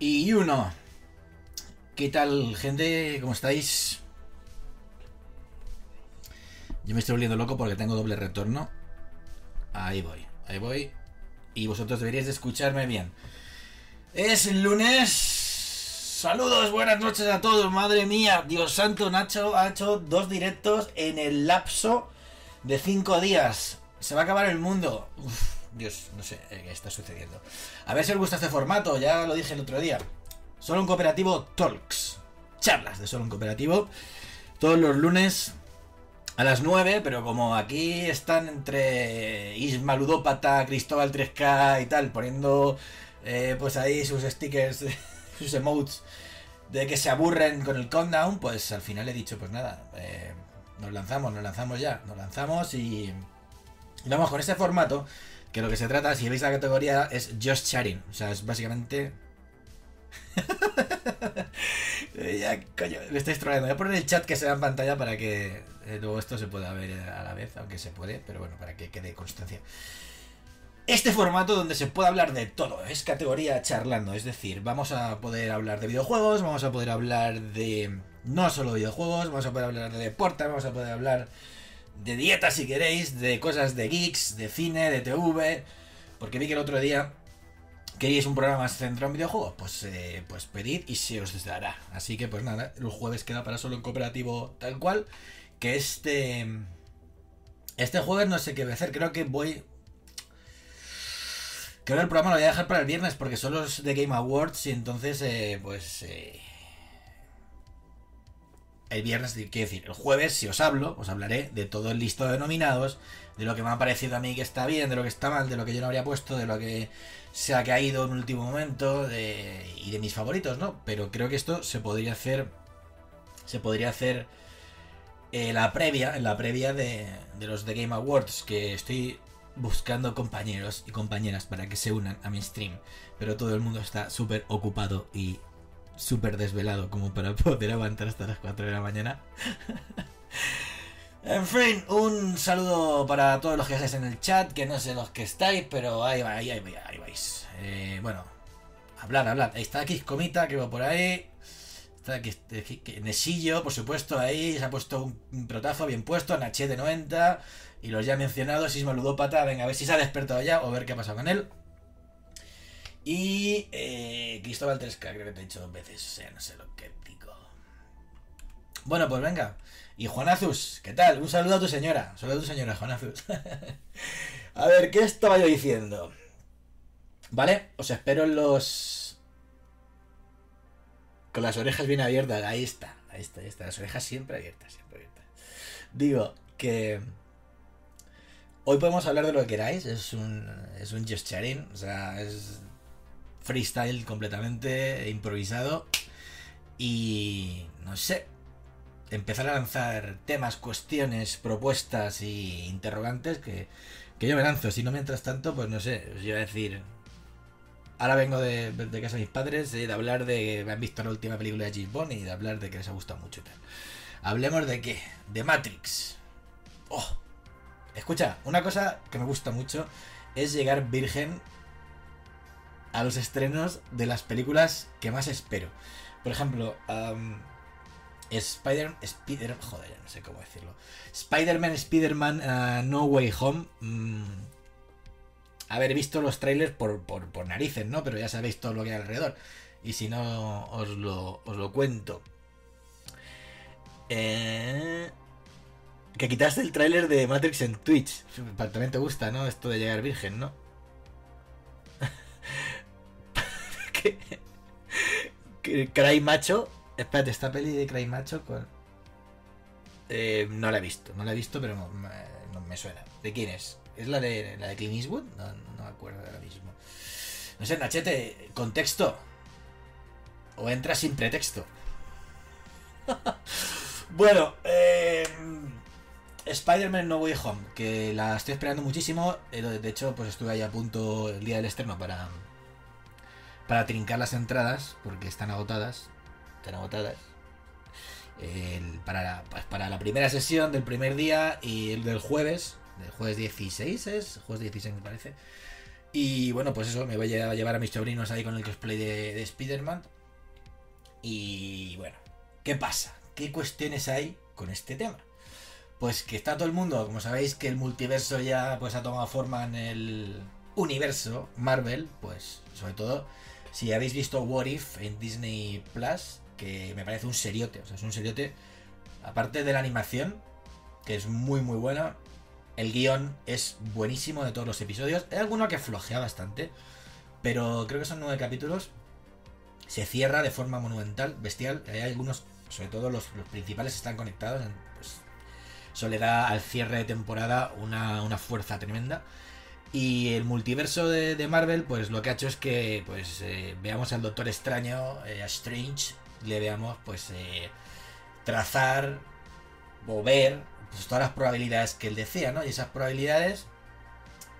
y uno. ¿Qué tal, gente? ¿Cómo estáis? Yo me estoy volviendo loco porque tengo doble retorno. Ahí voy, ahí voy. Y vosotros deberíais de escucharme bien. Es lunes. Saludos, buenas noches a todos. Madre mía, Dios santo, Nacho ha hecho dos directos en el lapso de cinco días. Se va a acabar el mundo. Dios, no sé eh, qué está sucediendo. A ver si os gusta este formato, ya lo dije el otro día. Solo un cooperativo Talks. Charlas de solo un cooperativo. Todos los lunes a las 9, pero como aquí están entre Isma Ludópata, Cristóbal 3K y tal, poniendo eh, pues ahí sus stickers, sus emotes de que se aburren con el countdown, pues al final he dicho, pues nada, eh, nos lanzamos, nos lanzamos ya, nos lanzamos y, y vamos con este formato, que lo que se trata, si veis la categoría, es just chatting, o sea, es básicamente... ya, coño, me estáis trolando. Voy a poner el chat que se en pantalla para que eh, luego esto se pueda ver a la vez, aunque se puede, pero bueno, para que quede constancia. Este formato donde se puede hablar de todo, es categoría charlando, es decir, vamos a poder hablar de videojuegos, vamos a poder hablar de no solo videojuegos, vamos a poder hablar de deporte, vamos a poder hablar de dieta si queréis, de cosas de geeks, de cine, de TV, porque vi que el otro día queríais un programa centrado en videojuegos, pues, eh, pues pedid y se os dará. Así que pues nada, el jueves queda para solo en cooperativo tal cual, que este... Este jueves no sé qué voy a hacer, creo que voy... Creo que el programa lo voy a dejar para el viernes porque son los de Game Awards y entonces eh, pues... Eh, el viernes, quiero decir, el jueves, si os hablo, os hablaré de todo el listado de nominados, de lo que me ha parecido a mí que está bien, de lo que está mal, de lo que yo no habría puesto, de lo que se ha caído en último momento de, y de mis favoritos, ¿no? Pero creo que esto se podría hacer, se podría hacer eh, la previa, en la previa de, de los The Game Awards, que estoy buscando compañeros y compañeras para que se unan a mi stream, pero todo el mundo está súper ocupado y súper desvelado como para poder aguantar hasta las 4 de la mañana. en fin, un saludo para todos los que estáis en el chat, que no sé los que estáis, pero ahí, va, ahí, ahí, vais. Eh, bueno, hablar, hablar. Ahí está aquí Comita, que va por ahí. Está aquí Nesillo, por supuesto, ahí se ha puesto un, protazo bien puesto, Nache de 90. Y los ya mencionados, Sisma venga, a ver si se ha despertado ya o ver qué ha pasado con él. Y eh, Cristóbal 3K, creo que te he dicho dos veces, o sea, no sé lo que digo. Bueno, pues venga. Y Juanazus, ¿qué tal? Un saludo a tu señora. Un saludo a tu señora, Juanazus. a ver, ¿qué estaba yo diciendo? Vale, os espero en los... Con las orejas bien abiertas. Ahí está, ahí está, ahí está. Las orejas siempre abiertas, siempre abiertas. Digo que... Hoy podemos hablar de lo que queráis. Es un, es un just. O sea, es freestyle completamente improvisado y no sé empezar a lanzar temas cuestiones propuestas y interrogantes que, que yo me lanzo. Si no mientras tanto pues no sé os iba a decir ahora vengo de, de casa de mis padres de hablar de han visto la última película de James Bond y de hablar de que les ha gustado mucho hablemos de qué de Matrix. Oh escucha una cosa que me gusta mucho es llegar virgen a los estrenos de las películas que más espero. Por ejemplo, um, Spider, Spider, joder, no sé cómo decirlo. Spider-Man, Spider-Man, uh, No Way Home. Mm, haber visto los trailers por, por, narices, ¿no? Pero ya sabéis todo lo que hay alrededor. Y si no, os lo, os lo cuento. Eh, que quitaste el tráiler de Matrix en Twitch. También te gusta, ¿no? Esto de llegar virgen, ¿no? Que, Cry Macho. Espérate, esta peli de Cry Macho con. Eh, no la he visto, no la he visto, pero no, me suena. ¿De quién es? ¿Es la de la de Clint Eastwood? No, me acuerdo ahora mismo. No sé, Nachete, contexto. O entra sin pretexto. bueno, eh, Spider-Man No Way Home, que la estoy esperando muchísimo. De hecho, pues estuve ahí a punto el día del estreno para, para trincar las entradas, porque están agotadas. Están agotadas. Para, la, pues para la primera sesión del primer día y el del jueves, del jueves 16 es, jueves 16 me parece. Y bueno, pues eso, me voy a llevar a mis sobrinos ahí con el cosplay de, de Spider-Man. Y bueno, ¿qué pasa? ¿Qué cuestiones hay con este tema? Pues que está todo el mundo, como sabéis que el multiverso ya pues ha tomado forma en el universo Marvel, pues sobre todo si habéis visto What If en Disney Plus, que me parece un seriote, o sea, es un seriote, aparte de la animación, que es muy muy buena, el guion es buenísimo de todos los episodios, hay alguno que flojea bastante, pero creo que son nueve capítulos, se cierra de forma monumental, bestial, hay algunos, sobre todo los, los principales están conectados, pues eso le da al cierre de temporada una, una fuerza tremenda. Y el multiverso de, de, Marvel, pues lo que ha hecho es que pues eh, veamos al Doctor Extraño, eh, a Strange, le veamos pues eh, trazar o ver pues, todas las probabilidades que él decía, ¿no? Y esas probabilidades,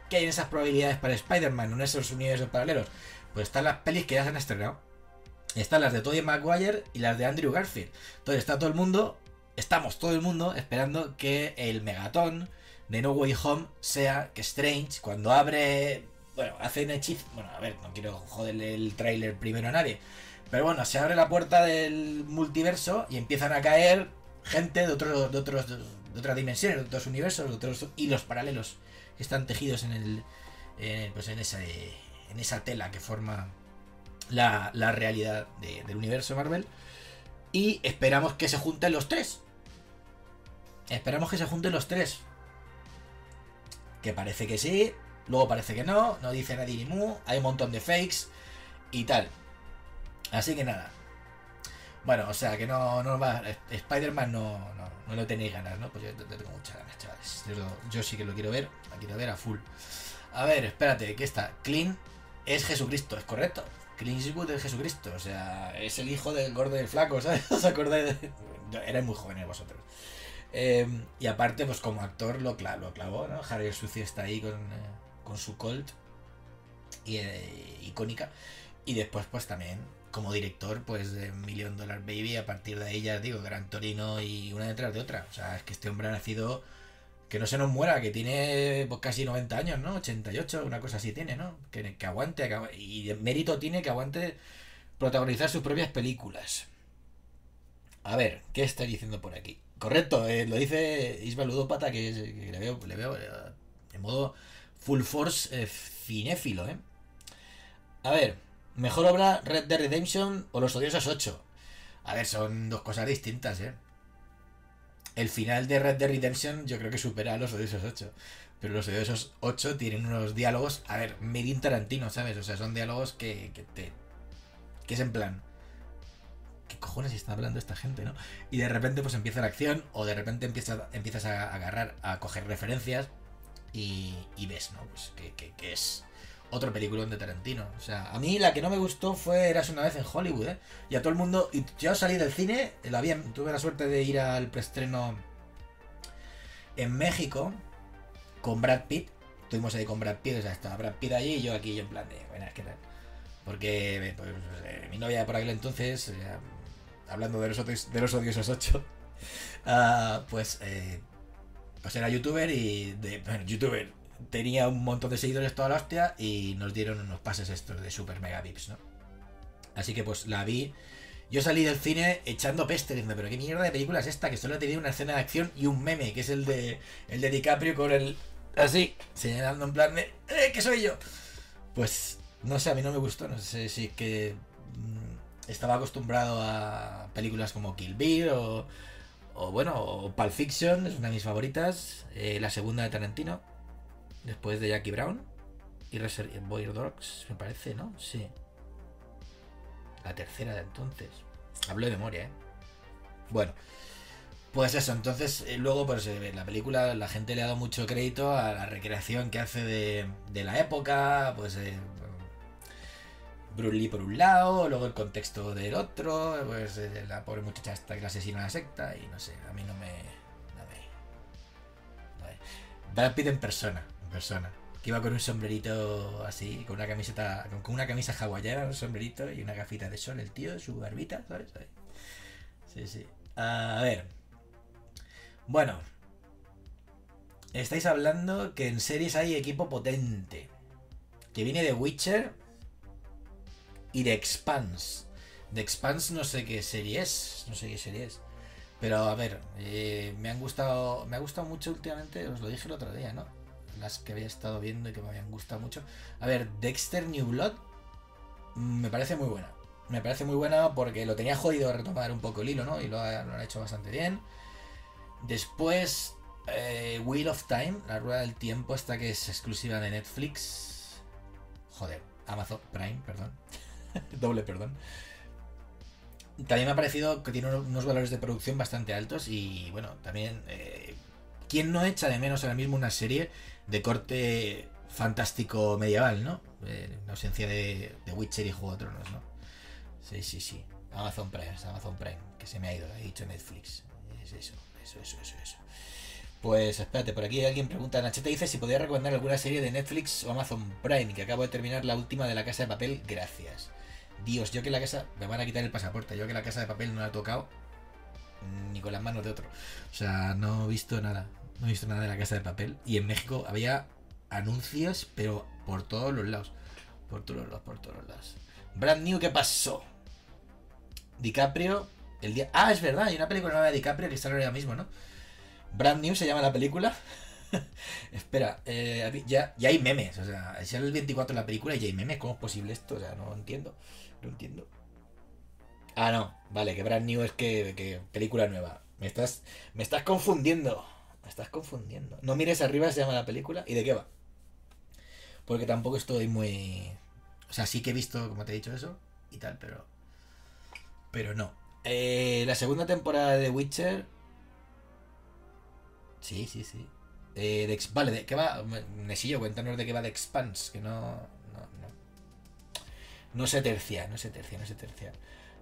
¿qué hay en esas probabilidades para Spider-Man en esos universos paralelos? Pues están las pelis que ya se han estrenado. Están las de Tobey Maguire y las de Andrew Garfield. Entonces está todo el mundo estamos todo el mundo esperando que el megatón de No Way Home sea que Strange, cuando abre. Bueno, hace un hechizo. Bueno, a ver, no quiero joderle el tráiler primero a nadie. Pero bueno, se abre la puerta del multiverso y empiezan a caer gente de, otros de, otros, de otras dimensiones, de otros universos, de otros hilos paralelos que están tejidos en el. Eh, pues en esa, en esa tela que forma la, la realidad de, del universo Marvel. Y esperamos que se junten los tres. Esperamos que se junten los tres. Que parece que sí, luego parece que no, no dice nadie ni mu, hay un montón de fakes y tal. Así que nada. Bueno, o sea que no, no va. Spider-Man no, no, no lo tenéis ganas, ¿no? Pues yo, tengo muchas ganas, chavales. Yo, sí que lo quiero ver, lo quiero ver a full. A ver, espérate, ¿qué está? Clean es Jesucristo, es correcto. Clint Eastwood es Jesucristo, o sea, es el hijo del gordo y del flaco, ¿sabes? ¿Os acordáis? De... Erais muy jóvenes vosotros. Eh, y aparte, pues como actor lo, clavó, ¿no? Harry Sucio está ahí con, eh, con su Colt, y, eh, icónica. Y después, pues también, como director, pues de Million Dollar Baby, a partir de ahí ya digo, Gran Torino y una detrás de otra. O sea, es que este hombre ha nacido que no se nos muera, que tiene pues, casi 90 años, ¿no? 88, una cosa así tiene, ¿no? Que, que aguante, que, y de mérito tiene que aguante protagonizar sus propias películas. A ver, ¿qué está diciendo por aquí? Correcto, eh, lo dice Isma Ludópata, que, le veo, le veo eh, en modo full force eh, cinéfilo, ¿eh? A ver, mejor obra Red Dead Redemption o Los Odiosos 8. A ver, son dos cosas distintas, ¿eh? el final de Red Dead Redemption yo creo que supera a los Odiosos 8. Pero los Odiosos 8 tienen unos diálogos, a ver, Medin Tarantino, ¿sabes? O sea, son diálogos que, que te... que es en plan... ¿Qué cojones está hablando esta gente, no? Y de repente pues empieza la acción o de repente empieza, empiezas a agarrar, a coger referencias y, ves, ¿no? Pues que, que, que es otro película de Tarantino. O sea, a mí la que no me gustó fue Eras una vez en Hollywood, ¿eh? Y a todo el mundo. Y yo salí del cine, la había, tuve la suerte de ir al preestreno en México con Brad Pitt. Estuvimos ahí con Brad Pitt, o sea, estaba Brad Pitt allí y yo aquí, yo en plan de, buenas, ¿qué tal? Porque pues, eh, mi novia por aquel entonces, eh, hablando de los, de los odiosos 8, uh, pues, eh, pues era youtuber y. Bueno, youtuber tenía un montón de seguidores toda la hostia y nos dieron unos pases estos de super mega vips, ¿no? Así que pues la vi. Yo salí del cine echando peste, diciendo, pero qué mierda de película es esta, que solo tenía una escena de acción y un meme, que es el de el de DiCaprio con el así, señalando en plan de ¡Eh, que soy yo! Pues no sé, a mí no me gustó, no sé si es que estaba acostumbrado a películas como Kill Bill o, o bueno, o Pulp Fiction, es una de mis favoritas, eh, la segunda de Tarantino, Después de Jackie Brown y Reservoir Dogs, me parece, ¿no? Sí. La tercera de entonces. Hablo de memoria, ¿eh? Bueno. Pues eso, entonces eh, luego pues eh, la película la gente le ha dado mucho crédito a la recreación que hace de, de la época, pues eh, Bruce Lee por un lado, luego el contexto del otro, pues eh, la pobre muchacha hasta que la asesina a la secta y no sé, a mí no me... No me, no me Brad en persona, persona. Que iba con un sombrerito así, con una camiseta, con una camisa hawaiana, un sombrerito y una gafita de sol, el tío, su barbita, ¿sabes? Sí, sí. A ver. Bueno. Estáis hablando que en series hay equipo potente. que viene de Witcher y de Expanse. De Expanse no sé qué serie es, no sé qué serie es. Pero a ver, eh, me han gustado, me ha gustado mucho últimamente, os lo dije el otro día, ¿no? Las que había estado viendo y que me habían gustado mucho. A ver, Dexter New Blood me parece muy buena. Me parece muy buena porque lo tenía jodido retomar un poco el hilo, ¿no? Y lo, lo han hecho bastante bien. Después, eh, Wheel of Time, la rueda del tiempo, esta que es exclusiva de Netflix. Joder, Amazon Prime, perdón. Doble perdón. También me ha parecido que tiene unos valores de producción bastante altos y bueno, también... Eh, ¿Quién no echa de menos ahora mismo una serie de corte fantástico medieval, ¿no? Eh, en ausencia de, Witcher y Juego de Tronos, ¿no? Sí, sí, sí. Amazon Prime, Amazon Prime, que se me ha ido, he dicho Netflix. Es eso, eso, eso, eso, eso. Pues espérate, por aquí alguien pregunta, Nachete dice si podría recomendar alguna serie de Netflix o Amazon Prime, que acabo de terminar la última de la casa de papel, gracias. Dios, yo que la casa. Me van a quitar el pasaporte. Yo que la casa de papel no la he tocado. Ni con las manos de otro. O sea, no he visto nada. No he visto nada de la casa de papel. Y en México había anuncios, pero por todos los lados. Por todos los lados, por todos los lados. Brand New, ¿qué pasó? DiCaprio. El día. Ah, es verdad, hay una película nueva de DiCaprio que está ahora mismo, ¿no? Brand New se llama la película. Espera, eh, ya, ya hay memes. O sea, es el 24 la película y ya hay memes. ¿Cómo es posible esto? O sea, no entiendo. No entiendo. Ah, no. Vale, que Brand New es que, película nueva. Me estás, me estás confundiendo. Me estás confundiendo. No mires arriba, se llama la película. ¿Y de qué va? Porque tampoco estoy muy... O sea, sí que he visto, como te he dicho eso y tal, pero... Pero no. Eh, la segunda temporada de Witcher... Sí, sí, sí. Eh, de, vale, ¿de qué va? Nesillo, cuéntanos de qué va de Expanse, que no, no, se tercia, no se tercia, no se tercia.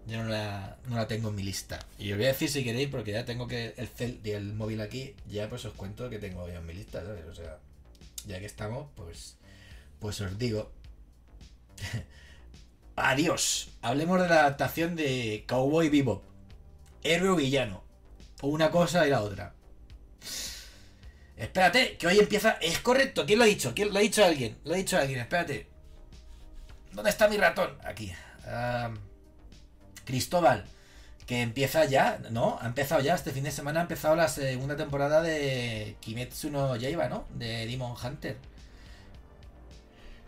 Yo no la, no la tengo en mi lista. Y os voy a decir si queréis, porque ya tengo que el, cel, el móvil aquí, ya pues os cuento que tengo yo en mi lista, ¿sabes? O sea, ya que estamos, pues, pues os digo. Adiós. Hablemos de la adaptación de Cowboy Bebop. Héroe o villano. O una cosa y la otra. Espérate, que hoy empieza. Es correcto, ¿quién lo ha dicho? ¿Quién lo ha dicho alguien? Lo ha dicho alguien, espérate. ¿Dónde está mi ratón? Aquí. Cristóbal, que empieza ya, ¿no? Ha empezado ya, este fin de semana ha empezado la segunda temporada de Kimetsu no Yaiba, ¿no? De Demon Hunter.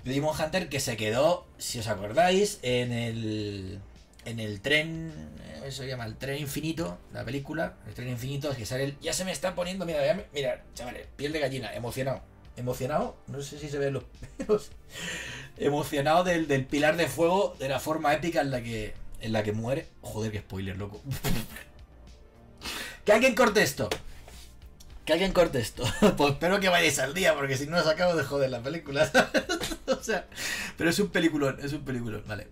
De Demon Hunter que se quedó, si os acordáis, en el en el tren, eh, eso se llama el tren infinito, la película, el tren infinito, que sale el, ya se me está poniendo, mira, mira, chavales, piel de gallina, emocionado, emocionado, no sé si se ven los pelos, emocionado del, del, pilar de fuego, de la forma épica en la que, en la que muere, joder, qué spoiler, loco. que alguien corte esto. Que alguien corte esto. pues espero que vayáis al día, porque si no os acabo de joder la película. o sea, pero es un peliculón, es un peliculón. Vale,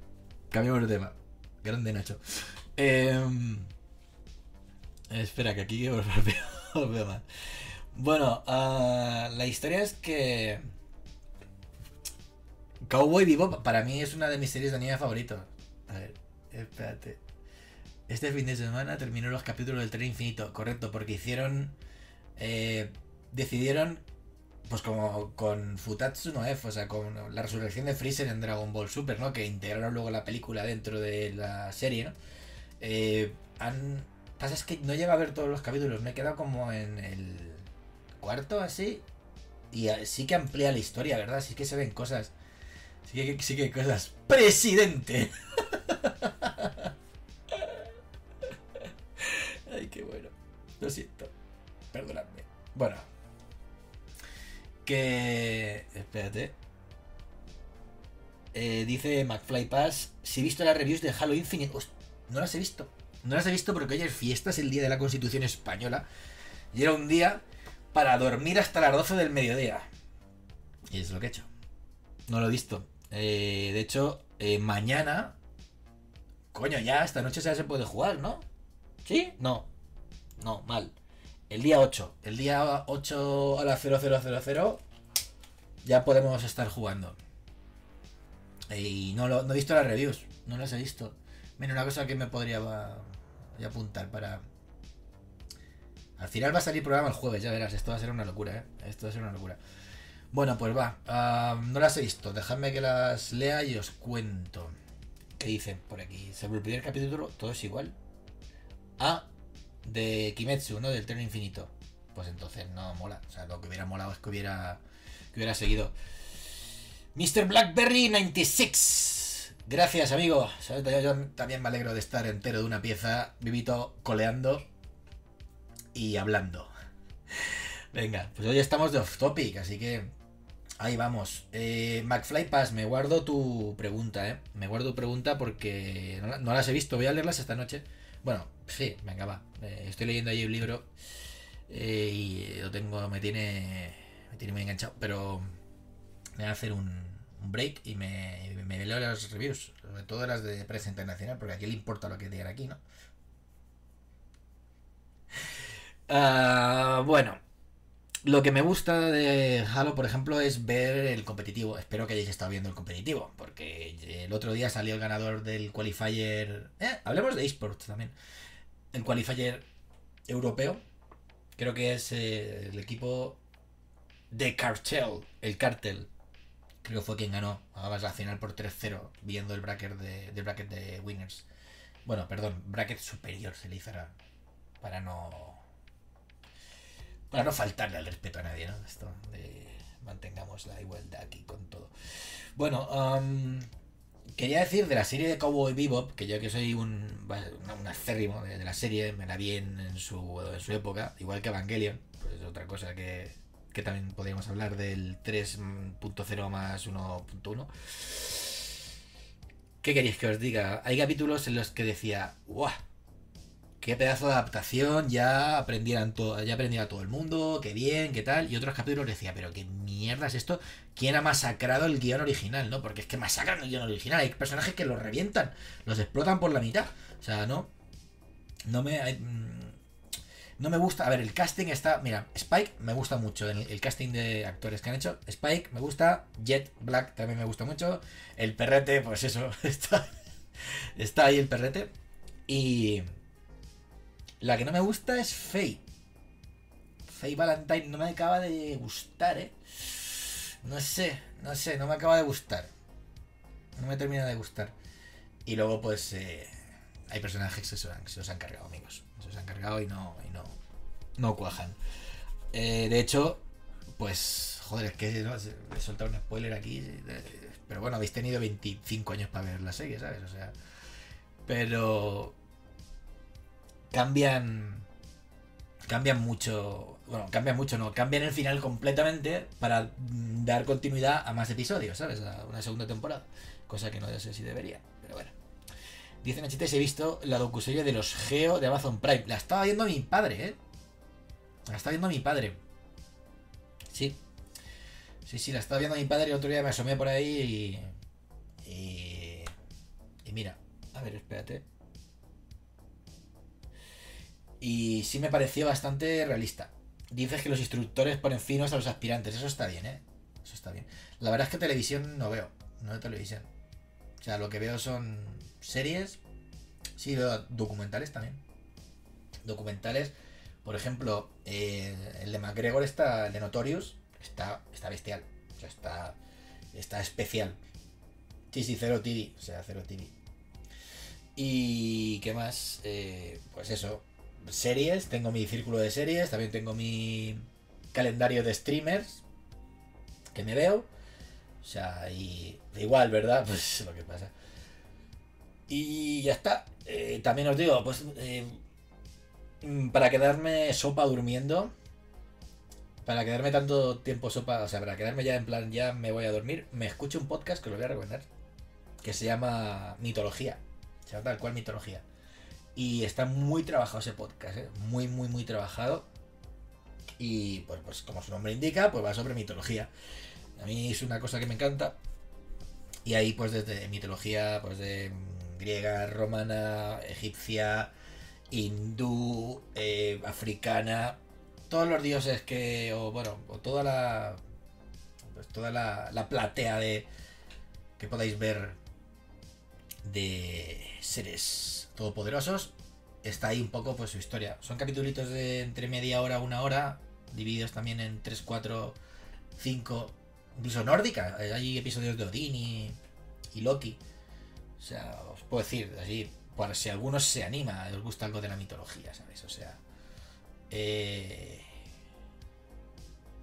cambiamos de tema. Grande Nacho. Em, espera, que aquí os. Bueno, uh, la historia es que. Cowboy Vivo para mí es una de mis series de anime favoritos. A ver, espérate. Este fin de semana terminó los capítulos del Tren Infinito, correcto, porque hicieron. Eh, decidieron pues como con Futatsu no F, o sea, con la resurrección de Freezer en Dragon Ball Super, ¿no? Que integraron luego la película dentro de la serie, ¿no? Eh. Pasa es que no lleva a ver todos los capítulos, me he quedado como en el cuarto así. Y sí que amplía la historia, ¿verdad? Sí que se ven cosas. Sí que, sí que hay cosas. ¡Presidente! Ay, qué bueno. Lo siento. Perdonadme. Bueno, que... Espérate. Eh, dice McFly Pass, si he visto las reviews de Halo Infinite... no las he visto. No las he visto porque hoy es fiesta, es el día de la Constitución Española. Y era un día para dormir hasta las 12 del mediodía. Y es lo que he hecho. No lo he visto. Eh, de hecho, eh, mañana... Coño, ya esta noche ya se puede jugar, ¿no? ¿Sí? No. No, mal. El día 8. El día 8 a las 0000 ya podemos estar jugando. Y no, lo, no he visto las reviews. No las he visto. Menos una cosa que me podría apuntar para... Al final va a salir programa el jueves, ya verás. Esto va a ser una locura, ¿eh? Esto va a ser una locura. Bueno, pues va. no las he visto. Dejadme que las lea y os cuento. ¿Qué dicen por aquí? Sobre el primer capítulo, todo es igual. Ah, de Kimetsu, ¿no? Del tren infinito. Pues entonces no mola. O sea, lo que hubiera molado es que hubiera, que hubiera seguido. Mr. Blackberry 96. Gracias, amigo. Yo también me alegro de estar entero de una pieza, vivito coleando y hablando. Venga, pues hoy estamos de off topic, así que ahí vamos. Eh, McFly Pass, me guardo tu pregunta, ¿eh? Me guardo tu pregunta porque no, no las he visto, voy a leerlas esta noche. Bueno, sí, venga, va. Eh, estoy leyendo ahí un libro eh, y lo tengo, me tiene, me tiene muy enganchado, pero me voy a hacer un, un break y me, me leo las reviews, sobre todo las de prensa internacional, porque aquí le importa lo que digan aquí, ¿no? Ah, bueno, lo que me gusta de Halo, por ejemplo, es ver el competitivo. Espero que hayáis estado viendo el competitivo, porque el otro día salió el ganador del qualifier. Eh, hablemos de esports también. El qualifier europeo. Creo que es eh, el equipo de Cartel, el Cartel. Creo que fue quien ganó. Además la final por 3-0, viendo el bracket de, del bracket de winners. Bueno, perdón, bracket superior se le hizo para no para no faltarle al respeto a nadie, ¿no? Esto de mantengamos la igualdad aquí con todo. Bueno, quería decir de la serie de Cowboy Bebop, que yo que soy un, un acérrimo de, la serie, me la vi en, su, en su época, igual que Evangelion, pues es otra cosa que, que también podríamos hablar del 3.0 más 1.1. ¿Qué queréis que os diga? Hay capítulos en los que decía, ¡guau! Qué pedazo de adaptación, ya aprendieran todo, ya aprendía todo el mundo, qué bien, qué tal, y otros capítulos decía, pero qué mierda es esto, quién ha masacrado el guion original, ¿no? Porque es que masacran el guion original, hay personajes que los revientan, los explotan por la mitad, o sea, no, no me, mm, no me gusta, a ver, el casting está, mira, Spike me gusta mucho, el, el casting de actores que han hecho, Spike me gusta, Jet Black también me gusta mucho, el perrete, pues eso, está, está ahí el perrete, y... La que no me gusta es Faye. Faye Valentine no me acaba de gustar, ¿eh? No sé, no sé, no me acaba de gustar. No me termina de gustar. Y luego, pues, eh, hay personajes que se, han, los han cargado, amigos. Se los han cargado y no, y no, no cuajan. Eh, de hecho, pues, joder, es que ¿no? he soltado un spoiler aquí. eh, Pero bueno, habéis tenido 25 años para ver la serie, ¿sabes? O sea, pero cambian cambian mucho bueno cambian mucho no cambian el final completamente para dar continuidad a más episodios sabes a una segunda temporada cosa que no sé si debería pero bueno. Dicen HT si he visto la docuserie de los Geo de Amazon Prime la estaba viendo mi padre eh la estaba viendo mi padre. Sí. Sí sí la estaba viendo mi padre el otro día me asomé por ahí y y, y mira a ver espérate y sí me pareció bastante realista. Dices que los instructores ponen finos a los aspirantes. Eso está bien, ¿eh? Eso está bien. La verdad es que televisión no veo. No de televisión. O sea, lo que veo son series. Sí, veo documentales también. Documentales. Por ejemplo, eh, el de McGregor está, el de Notorious, está, está bestial. O sea, está, está especial. Sí, sí, cero TV. O sea, cero TV. Y qué más, Eh, pues eso, series, tengo mi círculo de series, también tengo mi calendario de streamers que me veo. O sea, y igual, ¿verdad? Pues lo que pasa. Y ya está. Eh, también os digo, pues eh, mm, para quedarme sopa durmiendo, para quedarme tanto tiempo sopa, o sea, para quedarme ya en plan, ya me voy a dormir, me escucho un podcast que lo voy a recomendar, que se llama Mitología. Se llama tal cual Mitología. Y está muy trabajado ese podcast, ¿eh? muy, muy, muy trabajado. Y pues, pues como su nombre indica, pues va sobre mitología. A mí es una cosa que me encanta. Y ahí pues desde mitología, pues de mm, griega, romana, egipcia, hindú, eh, africana, todos los dioses que, o bueno, o toda la, pues toda la, la platea de que podáis ver de seres todopoderosos, está ahí un poco pues su historia. Son capítulos de entre media hora a una hora, divididos también en 3, 4, 5 incluso nórdica. Hay episodios de Odín y, y Loki. O sea, os puedo decir, así, por si alguno se anima, os gusta algo de la mitología, ¿sabes? O sea, eh,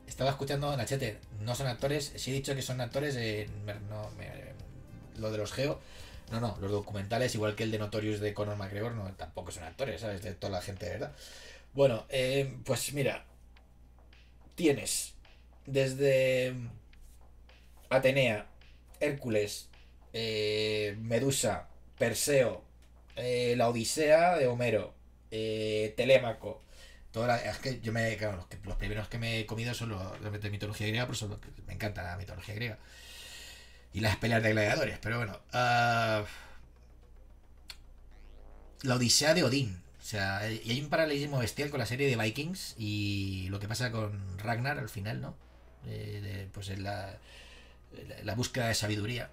estaba escuchando Nachete, no son actores, si he dicho que son actores, eh, no, lo de los Geo, no, no, los documentales, igual que el de Notorious de Conor McGregor, no, tampoco son actores, ¿sabes? De toda la gente, ¿verdad? Bueno, eh, pues mira, tienes desde Atenea, Hércules, eh, Medusa, Perseo, eh, la Odisea de Homero, Telémaco. La- es que yo me. Claro, los, primeros que me he comido son los, de mitología griega, por eso me encanta la mitología griega. Y las peleas de gladiadores, pero bueno. ah, la Odisea de Odín. O sea, y hay un paralelismo bestial con la serie de Vikings y lo que pasa con Ragnar al final, ¿no? Eh, pues en la, la, la búsqueda de sabiduría.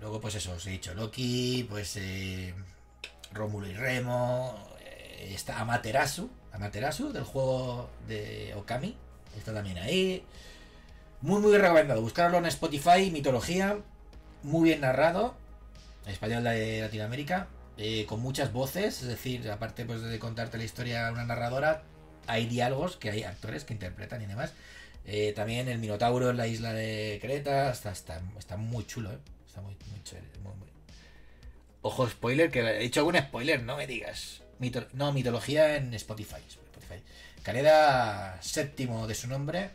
Luego, pues eso, os he dicho Loki, pues eh, Rómulo y Remo, eh, está Amaterasu, Amaterasu del juego de Okami, está también ahí. Muy, muy recomendado. Buscarlo en Spotify, mitología, muy bien narrado, español de Latinoamérica, eh, con muchas voces, es decir, aparte pues, de contarte la historia a una narradora, hay diálogos que hay actores que interpretan y demás. Eh, también el Minotauro en la isla de Creta, está, está, está muy chulo, ¿eh? está muy, chévere. muy, Ojo, spoiler, que he dicho algún spoiler, no me digas. No, mitología en Spotify. Spotify. Séptimo de su nombre.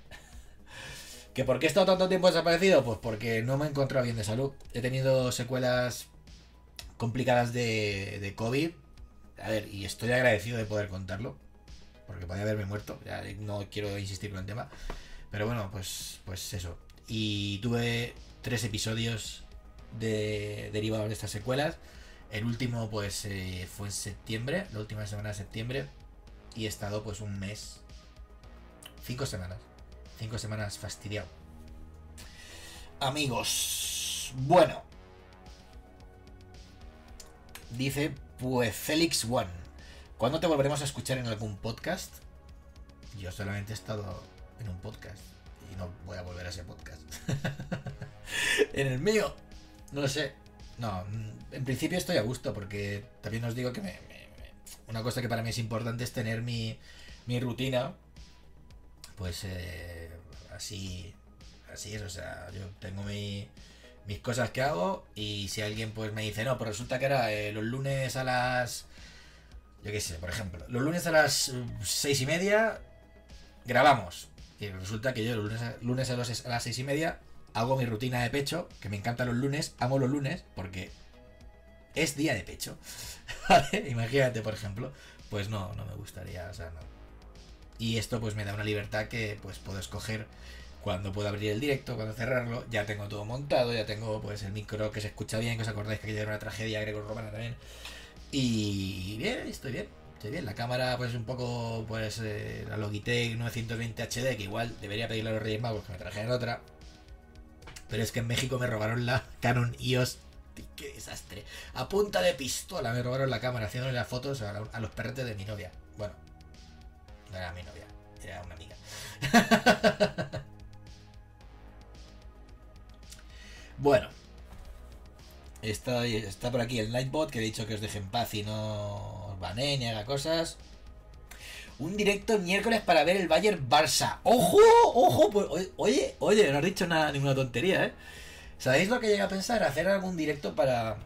¿Que por qué he estado tanto tiempo desaparecido? Pues porque no me he encontrado bien de salud. He tenido secuelas complicadas de, COVID. A ver, y estoy agradecido de poder contarlo. Porque podía haberme muerto. Ya no quiero insistir con el tema. Pero bueno, pues, pues eso. Y tuve tres episodios de derivados de estas secuelas. El último, pues, eh, fue en septiembre, la última semana de septiembre. Y he estado, pues, un mes. Cinco semanas. Cinco semanas fastidiado. Amigos. Bueno. Dice, pues, Félix One. ¿Cuándo te volveremos a escuchar en algún podcast? Yo solamente he estado en un podcast. Y no voy a volver a ese podcast. en el mío. No sé. No, en principio estoy a gusto porque también os digo que me- me- una cosa que para mí es importante es tener mi, mi rutina. Pues eh, así, así es, o sea, yo tengo mi, mis cosas que hago y si alguien pues me dice, no, pues resulta que era eh, los lunes a las, yo qué sé, por ejemplo, los lunes a las eh, seis y media grabamos. Y resulta que yo los lunes, a- lunes a, a las seis y media hago mi rutina de pecho, que me encantan los lunes, amo los lunes porque es día de pecho. Imagínate, por ejemplo, pues no, no me gustaría, o sea, no. Y esto pues me da una libertad que pues puedo escoger cuando puedo abrir el directo, cuando cerrarlo, ya tengo todo montado, ya tengo pues el micro que se escucha bien, que os acordáis que aquella era una tragedia greco-romana también. Y bien, estoy bien, estoy bien. La cámara pues un poco pues eh, la Logitech 920 HD, que igual debería pedirle a los Reyes Magos que me trajeran otra. Pero es que en México me robaron la Canon EOS. ¡Qué desastre! A punta de pistola me robaron la cámara haciéndole las fotos a, a los perretes de mi novia. Bueno, no era mi novia, era una amiga. bueno, está, está por aquí el Nightbot que he dicho que os deje en paz y no os banee ni haga cosas. Un directo miércoles para ver el Bayern Barça. ¡Ojo! ¡Ojo! Pues, oye, oye, no has dicho nada, ninguna tontería, ¿eh? ¿Sabéis lo que llega a pensar? Hacer algún directo para.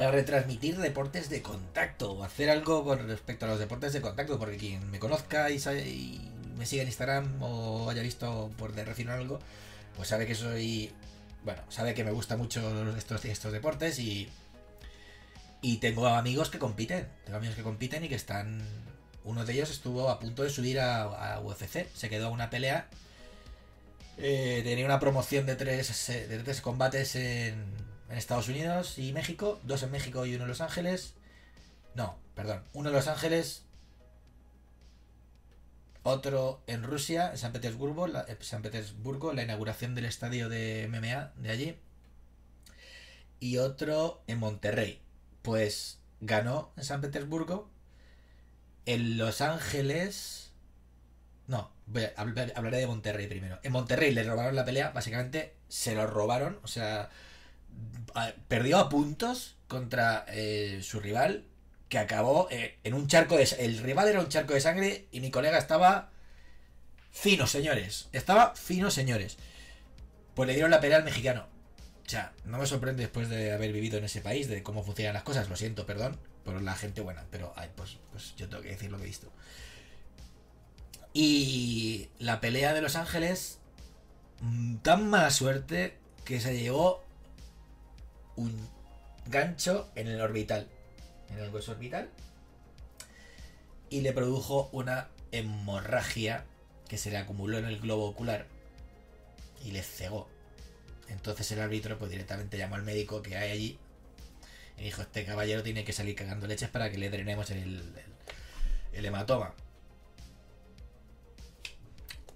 Para retransmitir deportes de contacto. O hacer algo con respecto a los deportes de contacto. Porque quien me conozca y, me siga en Instagram o haya visto por de refinar algo, pues sabe que soy. Bueno, sabe que me gusta mucho estos, estos deportes y. Y tengo amigos que compiten. Tengo amigos que compiten y que están. Uno de ellos estuvo a punto de subir a, a UFC. Se quedó a una pelea. Eh, tenía una promoción de tres, eh, de tres combates en, en Estados Unidos y México. Dos en México y uno en Los Ángeles. No, perdón. Uno en Los Ángeles. Otro en Rusia, en San Petersburgo, la, eh, San Petersburgo, la inauguración del estadio de MMA de allí. Y otro en Monterrey. Pues ganó en San Petersburgo. En Los Ángeles. No, hablaré de Monterrey primero. En Monterrey le robaron la pelea, básicamente se lo robaron, o sea, perdió a puntos contra eh, su rival, que acabó eh, en un charco de... El rival era un charco de sangre y mi colega estaba fino, señores. Estaba fino, señores. Pues le dieron la pelea al mexicano. O sea, no me sorprende después de haber vivido en ese país, de cómo funcionan las cosas. Lo siento, perdón, por la gente buena. Pero, pues, pues yo tengo que decir lo que he visto. Y la pelea de Los Ángeles, mm, tan mala suerte que se llevó un gancho en el orbital, en el hueso orbital, y le produjo una hemorragia que se le acumuló en el globo ocular y le cegó. Entonces el árbitro pues directamente llamó al médico que hay allí y dijo, este caballero tiene que salir cagando leches para que le drenemos el, hematoma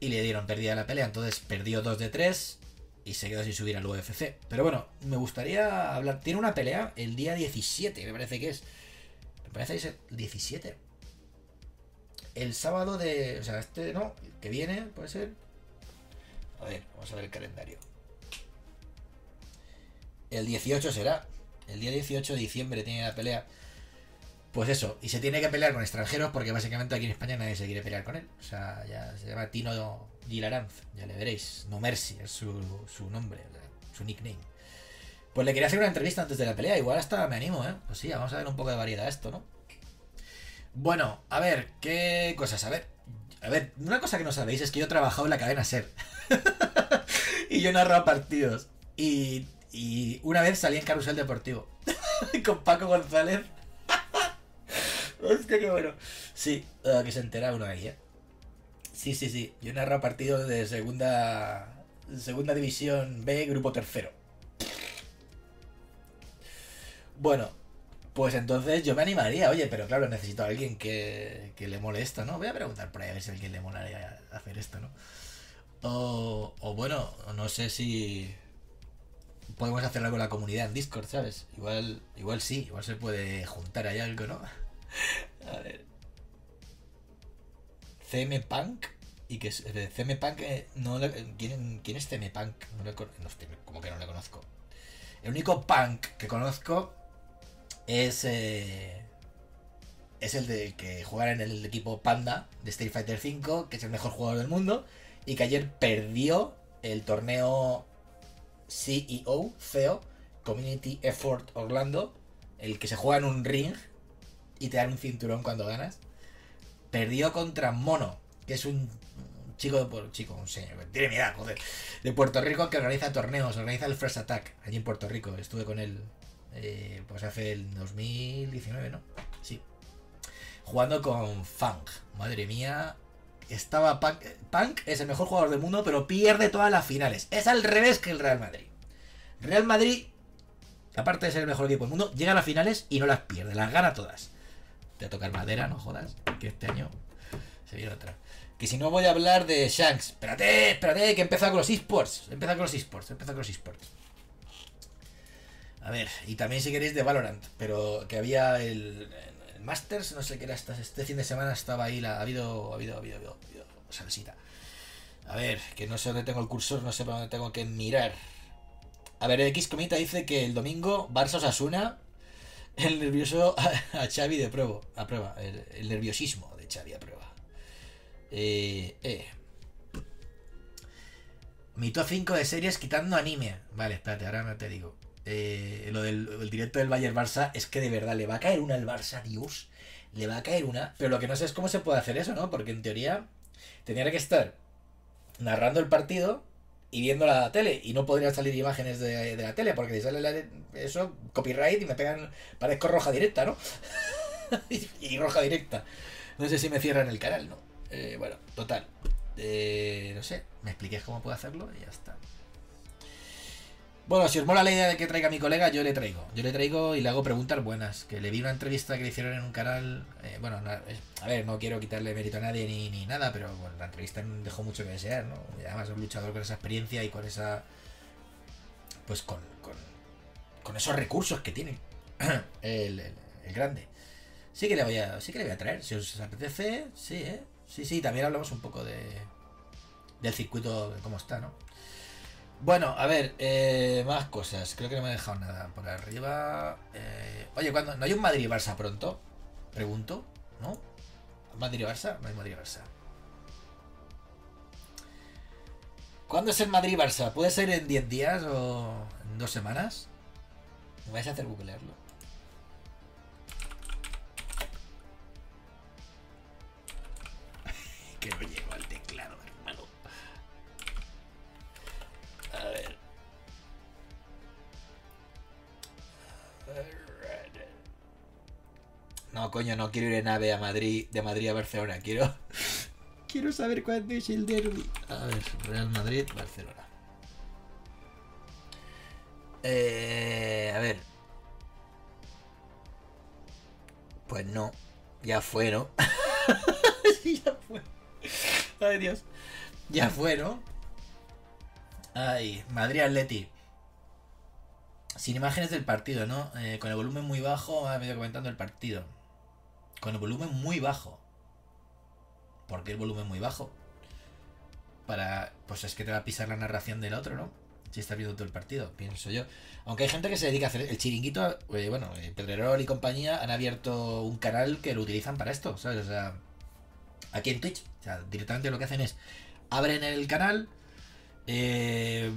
y le dieron pérdida la pelea. Entonces perdió 2 de 3 y se quedó sin subir al UFC. Pero bueno, me gustaría hablar. Tiene una pelea el día 17, me parece que es. Me parece que es el 17. El sábado de. O sea, este no, que viene, puede ser. A ver, vamos a ver el calendario. El 18 será. El día 18 de diciembre tiene la pelea. Pues eso, y se tiene que pelear con extranjeros porque básicamente aquí en España nadie se quiere pelear con él. O sea, ya se llama Tino Gilaranz, ya le veréis. No Mercy es su, nombre, su nickname. Pues le quería hacer una entrevista antes de la pelea, igual hasta me animo, ¿eh? Pues sí, vamos a ver un poco de variedad esto, ¿no? Bueno, a ver, ¿qué cosas? A ver, a ver, una cosa que no sabéis es que yo he trabajado en la cadena SER. y yo he narrado partidos. Y, y una vez salí en Carrusel Deportivo con Paco González Hostia, qué bueno. Sí, uh, que se entera uno ahí, ¿eh? Sí, sí, sí. Yo narro partidos de segunda. Segunda división B, grupo tercero. Bueno, pues entonces yo me animaría, oye, pero claro, necesito a alguien que, que le mole esto, ¿no? Voy a preguntar por ahí a ver si a alguien le molaría hacer esto, ¿no? O, o bueno, no sé si podemos hacer algo con la comunidad en Discord, ¿sabes? Igual, igual sí, igual se puede juntar ahí algo, ¿no? A ver. CM Punk. Y que CM Punk. Eh, no ¿quién, ¿quién, es CM Punk? Como que no le conozco. El único punk que conozco es. Eh, es el de que juega en el equipo Panda de Street Fighter V, que es el mejor jugador del mundo. Y que ayer perdió el torneo CEO, CEO, Community Effort Orlando. El que se juega en un ring y te dan un cinturón cuando ganas. Perdió contra Mono, que es un chico de chico, un señor, tiene mi edad, joder, de Puerto Rico que organiza torneos, organiza el First Attack allí en Puerto Rico. Estuve con él eh, pues hace el 2019, ¿no? Sí. Jugando con Funk. Madre mía. Estaba Punk. Punk es el mejor jugador del mundo, pero pierde todas las finales. Es al revés que el Real Madrid. Real Madrid, aparte de ser el mejor equipo del mundo, llega a las finales y no las pierde, las gana todas a tocar madera, no jodas, que este año se viene otra. Que si no voy a hablar de Shanks, espérate, espérate, que empieza con los esports, empieza con los esports, empieza con los esports. A ver, y también si queréis de Valorant, pero que había el, Masters, no sé qué era, este fin de semana estaba ahí, la, ha habido, ha habido, ha habido, ha habido, salsita. A ver, que no sé dónde tengo el cursor, no sé por dónde tengo que mirar. A ver, X Comita dice que el domingo Barça Osasuna el nervioso a, Xavi de prueba, a prueba el, nerviosismo de Xavi a prueba. Eh, eh. Mi top 5 de series quitando anime. Vale, espérate, ahora no te digo. Eh, lo del directo del Bayern Barça es que de verdad le va a caer una al Barça, Dios. Le va a caer una. Pero lo que no sé es cómo se puede hacer eso, ¿no? Porque en teoría tendría que estar narrando el partido y viendo la tele y no podrían salir imágenes de, la tele porque si sale eso, copyright y me pegan, parezco roja directa, ¿no? y, roja directa. No sé si me cierran el canal, ¿no? Eh, bueno, total. Eh, no sé, me expliqué cómo puedo hacerlo y ya está. Bueno, si os mola la idea de que traiga a mi colega, yo le traigo. Yo le traigo y le hago preguntas buenas. Que le vi una entrevista que le hicieron en un canal. Eh, bueno, a ver, no quiero quitarle mérito a nadie ni, ni nada, pero bueno, la entrevista dejó mucho que desear, ¿no? Y además un luchador con esa experiencia y con esa. Pues con, con, esos recursos que tiene el, el, grande. Sí que le voy a, sí que le voy a traer. Si os apetece, sí, ¿eh? Sí, sí, también hablamos un poco de del circuito, de cómo está, ¿no? Bueno, a ver, eh, más cosas. Creo que no me he dejado nada por arriba. Eh, oye, cuando ¿no hay un Madrid-Barça pronto? Pregunto, ¿no? ¿Madrid-Barça? No hay Madrid-Barça. ¿Cuándo es el Madrid-Barça? ¿Puede ser en 10 días o en dos semanas? ¿Me vais a hacer googlearlo? que no llego No, coño, no quiero ir en AVE a Madrid, de Madrid a Barcelona. Quiero, quiero saber cuándo es el derby. A ver, Real Madrid, Barcelona. Eh, a ver. Pues no. Ya fue, ¿no? ya fue. Ay, Dios. Ya fue, ¿no? Ay, Madrid Atleti. Sin imágenes del partido, ¿no? Eh, con el volumen muy bajo, venido comentando el partido. Con el volumen muy bajo. ¿Por qué el volumen muy bajo? Para. Pues es que te va a pisar la narración del otro, ¿no? Si estás viendo todo el partido, pienso yo. Aunque hay gente que se dedica a hacer el chiringuito, eh, bueno, eh, Pedrerol y compañía han abierto un canal que lo utilizan para esto, ¿sabes? O sea, aquí en Twitch, o sea, directamente lo que hacen es abren el canal, eh,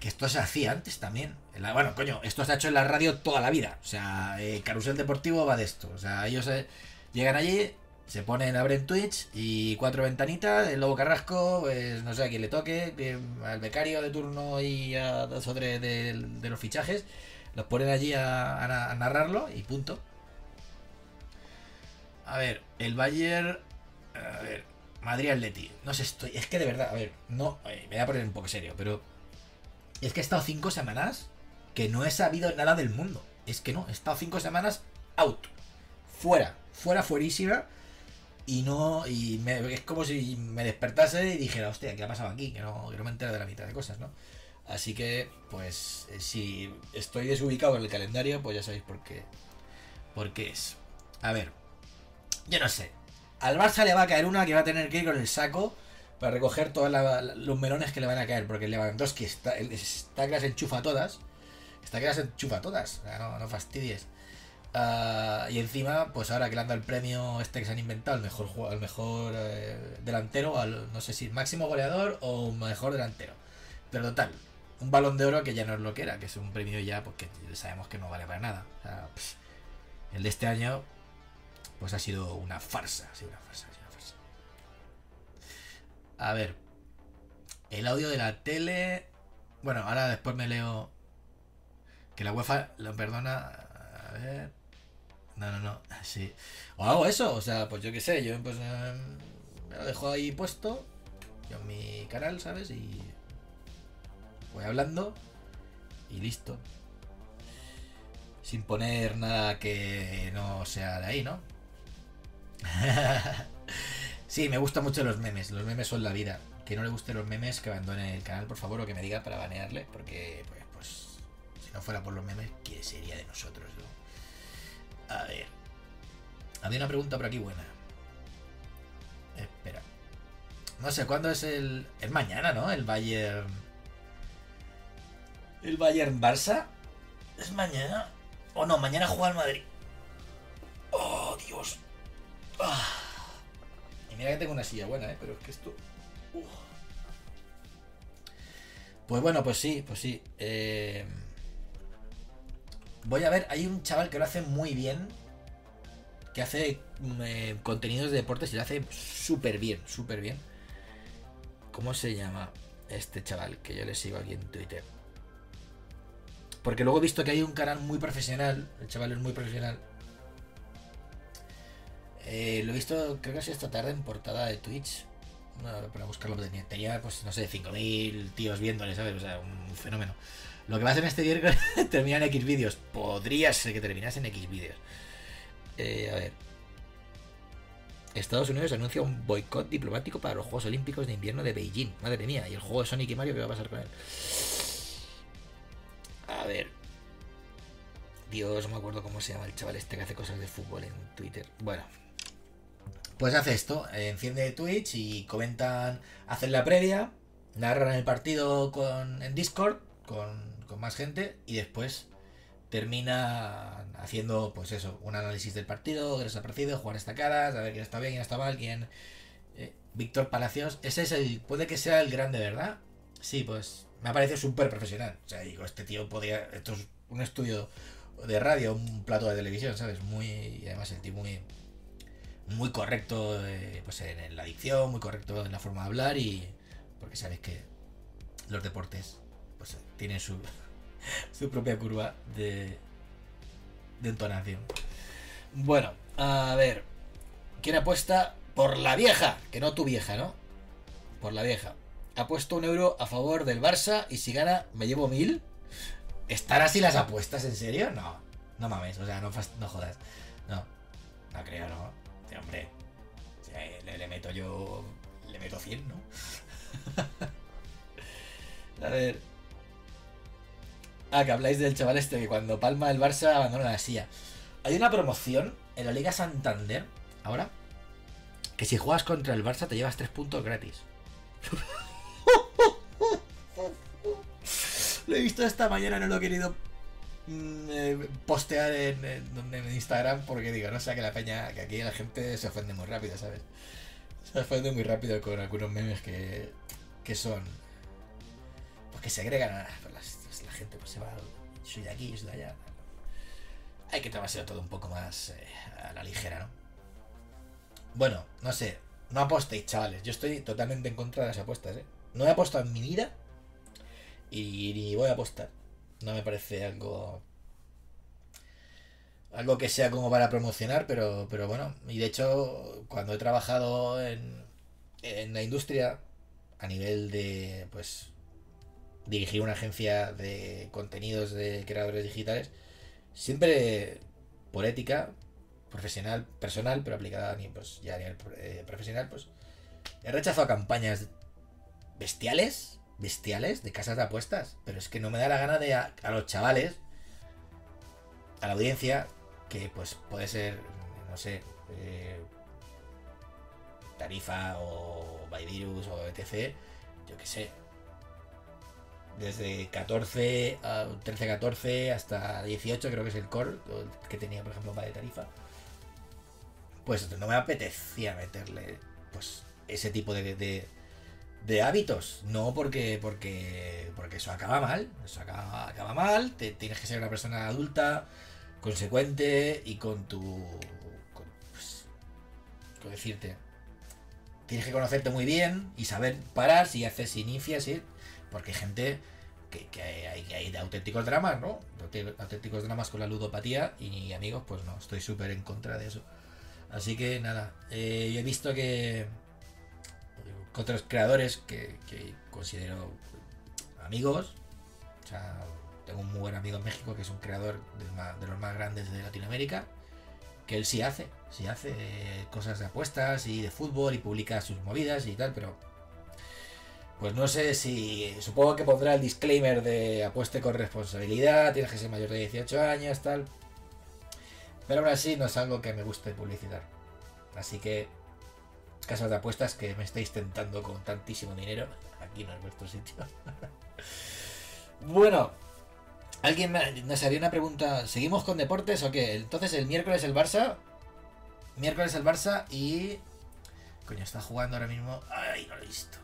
que esto se hacía antes también. Bueno, coño, esto se ha hecho en la radio toda la vida. O sea, eh, Carusel Deportivo va de esto. O sea, ellos eh, llegan allí, se ponen, abren Twitch y cuatro ventanitas, el Lobo Carrasco, pues no sé a quién le toque, que al becario de turno y a dos o tres de, los fichajes, los ponen allí a narrarlo y punto. A ver, el Bayern. A ver, Madrid Atleti. No sé, estoy. Es que de verdad, a ver, no. eh, me voy a poner un poco serio, pero. Es que he estado cinco semanas que no he sabido nada del mundo. Es que no, he estado cinco semanas out. Fuera, fuera, fuerísima. Y no. Y me- es como si me despertase y dijera, hostia, ¿qué ha pasado aquí? Que no, que no me entero de la mitad de cosas, ¿no? Así que, pues, eh, si estoy desubicado en el calendario, pues ya sabéis por qué. Por qué es. A ver, yo no sé. Al Barça le va a caer una que va a tener que ir con el saco para recoger todos los melones que le van a caer. Porque Lewandowski está, está que las enchufa todas. Está que las enchufa todas. No, no fastidies. Ah, y encima, pues ahora que le han dado el premio este que se han inventado, el mejor, el mejor eh, delantero, al, no sé si máximo goleador o mejor delantero. Pero total, un balón de oro que ya no es lo que era, que es un premio ya porque sabemos que no vale para nada. O sea, el de este año, pues ha sido una farsa. Ha sido una farsa, ha sido una farsa. A ver, el audio de la tele. Bueno, ahora después me leo. Que la UEFA lo perdona. A ver. No, no, no. Sí. O hago eso, o sea, pues yo qué sé, yo pues eh, me lo dejo ahí puesto. Yo en mi canal, ¿sabes? Y voy hablando. Y listo. Sin poner nada que no sea de ahí, ¿no? sí, me gustan mucho los memes. Los memes son la vida. Que no le gusten los memes, que abandone el canal, por favor, o que me diga para banearle. Porque, pues, pues si no fuera por los memes, ¿qué sería de nosotros? A ver. Había una pregunta por aquí buena. Espera. No sé, ¿cuándo es el...? Es mañana, ¿no? El Bayern... ¿El Bayern Barça? ¿Es mañana? O no, mañana juega el Madrid. Oh, Dios. Ah. Y mira que tengo una silla buena, ¿eh? Pero es que esto... Uf. Pues bueno, pues sí, pues sí. Eh, Voy a ver, hay un chaval que lo hace muy bien. Que hace mm, eh, contenidos de deportes y lo hace súper bien, súper bien. ¿Cómo se llama este chaval? Que yo le sigo aquí en Twitter. Porque luego he visto que hay un canal muy profesional. El chaval es muy profesional. Eh, lo he visto, creo que ha esta tarde en portada de Twitch. Para buscarlo tenía, tenía, pues no sé, 5.000 tíos viéndole, ¿sabes? O sea, un fenómeno. Lo que pasa en este viernes termina en X vídeos. Podría ser que terminase en X vídeos. Eh, a ver. Estados Unidos anuncia un boicot diplomático para los Juegos Olímpicos de Invierno de Beijing. Madre mía, y el juego de Sonic y Mario, ¿qué va a pasar con él? A ver. Dios, no me acuerdo cómo se llama el chaval este que hace cosas de fútbol en Twitter. Bueno. pues hace esto, enciende Twitch y comentan, hacen la previa, narran el partido con, en Discord con, más gente y después termina haciendo, pues eso, un análisis del partido, les ha parecido, jugar estacadas, a ver quién está bien, quién está mal, quién... eh, Víctor Palacios, ese es el... Puede que sea el grande, ¿verdad? Sí, pues me ha parecido súper profesional. O sea, digo, este tío podría... Esto es un estudio de radio, un plato de televisión, ¿sabes? Muy... Y además el tío muy... Muy correcto eh, pues en, en la dicción, muy correcto en la forma de hablar y... Porque sabéis que los deportes pues tienen su, su propia curva de, de entonación. Bueno, a ver. ¿Quién apuesta por la vieja? Que no tu vieja, ¿no? Por la vieja. Ha puesto un euro a favor del Barça y si gana me llevo mil. ¿Estar así las apuestas? ¿En serio? No. No mames, o sea, no, no jodas. No. No creo, ¿no? Sí, hombre. Le meto yo... Le meto 100, ¿no? a ver. Ah, que habláis del chaval este que cuando palma el Barça abandona la silla. Hay una promoción en la Liga Santander, ahora, que si juegas contra el Barça te llevas 3 puntos gratis. lo he visto esta mañana, no lo he querido mm, eh, postear en, Instagram porque digo, no sé, que la peña, que aquí la gente se ofende muy rápido, ¿sabes? Se ofende muy rápido con algunos memes que, que son pues que segregan a las- la gente pues se va soy de aquí, soy de allá hay que tomárselo todo un poco más eh, a la ligera ¿no? bueno, no sé no apostéis chavales, yo estoy totalmente en contra de las apuestas ¿eh? no he apostado en mi vida y ni voy a apostar no me parece algo algo que sea como para promocionar pero, pero bueno y de hecho cuando he trabajado en, en la industria a nivel de pues dirigir una agencia de contenidos de creadores digitales, siempre por ética profesional, personal, pero aplicada pues, ya a nivel eh, profesional, pues he rechazado campañas bestiales, bestiales de casas de apuestas, pero es que no me da la gana de a, a los chavales, a la audiencia, que pues puede ser, no sé, eh, Tarifa o Byvirus o etc. Yo qué sé. Desde 14 a 13, 14 hasta 18 creo que es el core que tenía por ejemplo para de Tarifa. Pues no me apetecía meterle pues ese tipo de, de, hábitos. No porque, porque, porque eso acaba mal. Eso acaba, acaba mal. Te, tienes que ser una persona adulta, consecuente y con tu... Con, pues, ¿cómo decirte? Tienes que conocerte muy bien y saber parar si haces, si inicias. Porque hay gente que, hay, de auténticos dramas, ¿no? Auté- Auténticos dramas con la ludopatía y amigos, pues no, estoy súper en contra de eso. Así que nada, eh, yo he visto que otros creadores que, considero amigos, o sea, tengo un muy buen amigo en México que es un creador de, los más grandes de Latinoamérica, que él sí hace, sí hace cosas de apuestas y de fútbol y publica sus movidas y tal, pero pues no sé si. Supongo que pondrá el disclaimer de apueste con responsabilidad, tienes que ser mayor de 18 años, tal. Pero aún así no es algo que me guste publicitar. Así que. Casas de apuestas que me estáis tentando con tantísimo dinero. Aquí no es vuestro sitio. bueno. Alguien nos haría una pregunta. ¿Seguimos con deportes o qué? Entonces el miércoles el Barça. Miércoles el Barça y. Coño, está jugando ahora mismo. Ay, no lo he visto.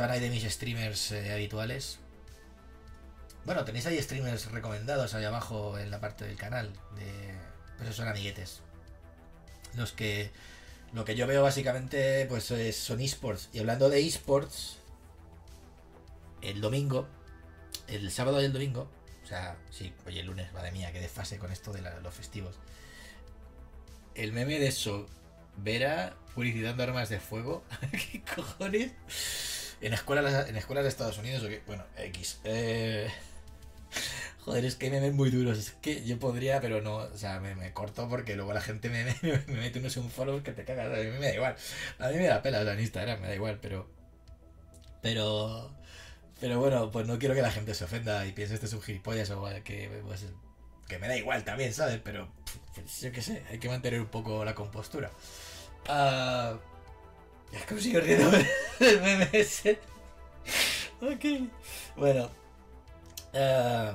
Estaban ahí de mis streamers eh, habituales. Bueno, tenéis ahí streamers recomendados ahí abajo en la parte del canal. De... Pues son amiguetes. Los que. Lo que yo veo básicamente pues es- son esports. Y hablando de esports. El domingo. El sábado y el domingo. O sea, sí, oye, el lunes, madre mía, qué desfase con esto de los festivos. El meme de eso. Vera publicitando armas de fuego. ¿Qué cojones? En escuelas, en escuelas de Estados Unidos o qué? Bueno, X. Eh, Joder, es que hay memes muy duros. Es que yo podría, pero no. O sea, me, me corto porque luego la gente me, me, me mete unos un follow que te cagas. A mí me da igual. A mí me da pela en Instagram, me da igual, pero. Pero. Pero bueno, pues no quiero que la gente se ofenda y piense este es un gilipollas o que. Pues, que me da igual también, ¿sabes? Pero. pues, yo qué sé, hay que mantener un poco la compostura. Ah, es que me sigo riendo del meme ese. Ok. Bueno. Ah,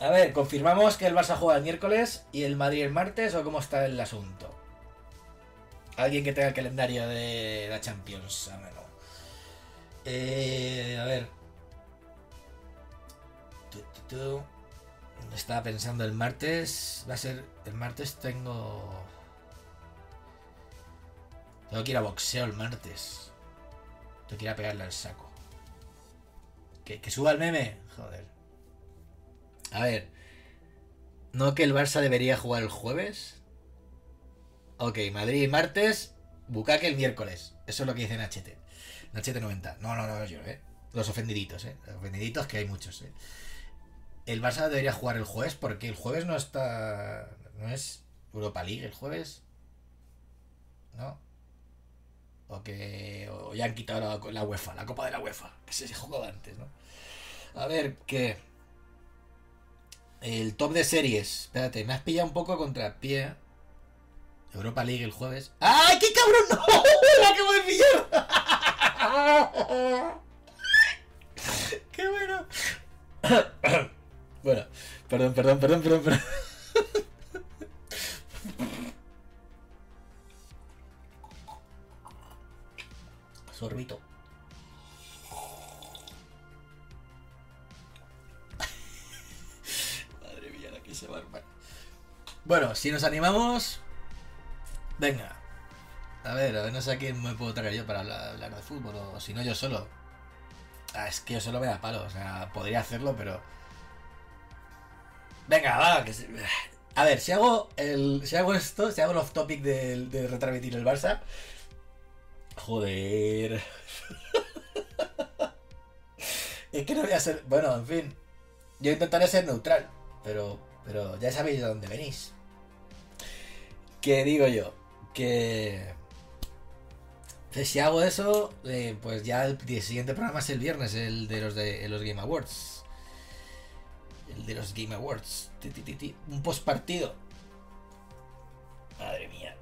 a ver, confirmamos que el Barça juega el miércoles y el Madrid el martes o cómo está el asunto. Alguien que tenga el calendario de la Champions a mano. Eh, a ver. Tu, tu, tu. Estaba pensando el martes. Va a ser. El martes tengo. Tengo que ir a boxeo el martes. Tengo que ir a pegarle al saco. Que, que suba el meme. Joder. A ver. ¿No que el Barça debería jugar el jueves? Ok, Madrid martes, Bucaque el miércoles. Eso es lo que dice Nachete. Nachete 90. No, no, no, yo, eh. Los ofendiditos, eh. Los ofendiditos que hay muchos, eh. El Barça debería jugar el jueves porque el jueves no está. No es Europa League el jueves. ¿No? O que. O ya han quitado la, UEFA, la Copa de la UEFA. Que se jugaba antes, ¿no? A ver, ¿qué? El top de series. Espérate, me has pillado un poco contra pie. Europa League el jueves. ¡Ay, qué cabrón! ¡No! ¡La acabo de pillar! ¡Qué bueno! bueno, perdón, perdón, perdón, perdón, perdón. Sorbito. Madre mía, la que se va a armar. Bueno, si nos animamos, venga. A ver, a ver, no sé a quién me puedo traer yo para hablar, hablar de fútbol, o si no yo solo. Ah, es que yo solo me da palo, o sea, podría hacerlo, pero... Venga, va, que se- A ver, si hago el, si hago esto, si hago el off topic del- de, retransmitir el Barça. Joder. es que no voy a ser. Bueno, en fin. Yo intentaré ser neutral. Pero. Pero ya sabéis de dónde venís. Que digo yo. Que. si hago eso, eh, pues ya el siguiente programa es el viernes, el de los de los Game Awards. El de los Game Awards. Ti, ti. Un post partido. Madre mía.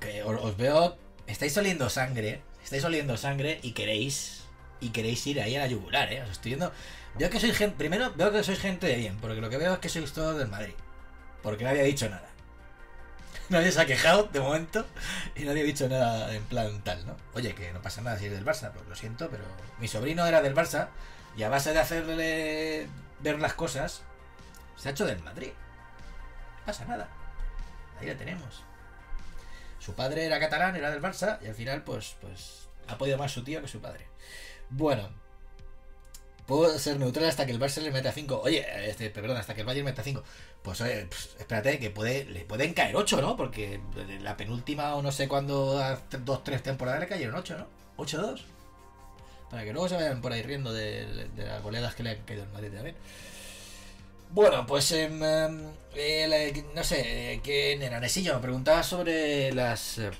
Que os veo. Estáis oliendo sangre. Estáis oliendo sangre y queréis. Y queréis ir ahí a la yugular, eh. Os estoy viendo. Veo que sois gente. Primero, veo que sois gente de bien. Porque lo que veo es que sois todos del Madrid. Porque nadie ha dicho nada. Nadie se ha quejado de momento. Y nadie ha dicho nada en plan tal, ¿no? Oye, que no pasa nada si es del Barça. Pues lo siento, pero. Mi sobrino era del Barça. Y a base de hacerle ver las cosas. Se ha hecho del Madrid. No pasa nada. Ahí la tenemos. Su padre era catalán, era del Barça, y al final, pues, pues, ha podido más su tío que su padre. Bueno, puedo ser neutral hasta que el Barça le meta 5. Oye, este, perdón, hasta que el Bayern meta 5. Pues, pues, espérate, que puede, le pueden caer 8, ¿no? Porque la penúltima o no sé cuándo, hace dos, tres temporadas le cayeron 8, ¿no? 8-2. Para que luego se vayan por ahí riendo de, de las goleadas que le han caído al Madrid también. Bueno, pues em, em, eh, no sé, eh, ¿quién era? Nesillo me preguntaba sobre las... eh,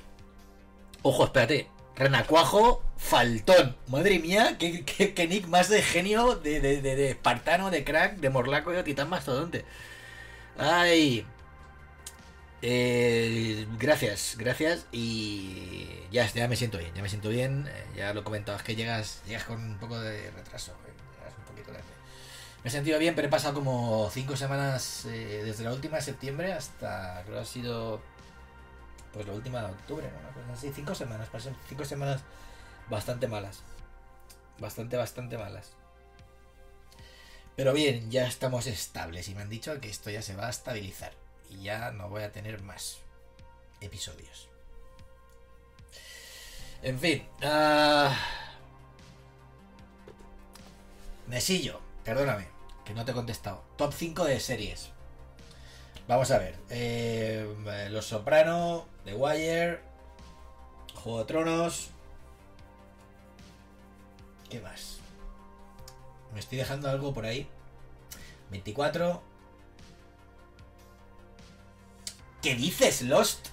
Ojo, espérate. Renacuajo, Faltón. Madre mía, qué, qué- qué nick más de genio, de, de, de, de espartano, de crack, de morlaco y de titán mastodonte. Ay. Eh, gracias, gracias. Y ya, ya me siento bien, ya me siento bien. eh, ya lo comentabas que llegas, llegas con un poco de retraso. Me he sentido bien, pero he pasado como 5 semanas eh, desde la última de septiembre hasta, creo que ha sido, pues la última de octubre, ¿no? Una así, 5 semanas, pasan 5 semanas bastante malas. Bastante, bastante malas. Pero bien, ya estamos estables y me han dicho que esto ya se va a estabilizar. Y ya no voy a tener más episodios. En fin. ah, Mesillo, perdóname, que no te he contestado. Top 5 de series. Vamos a ver. eh, Los Soprano, The Wire, Juego de Tronos. ¿Qué más? Me estoy dejando algo por ahí. 24. ¿Qué dices, Lost?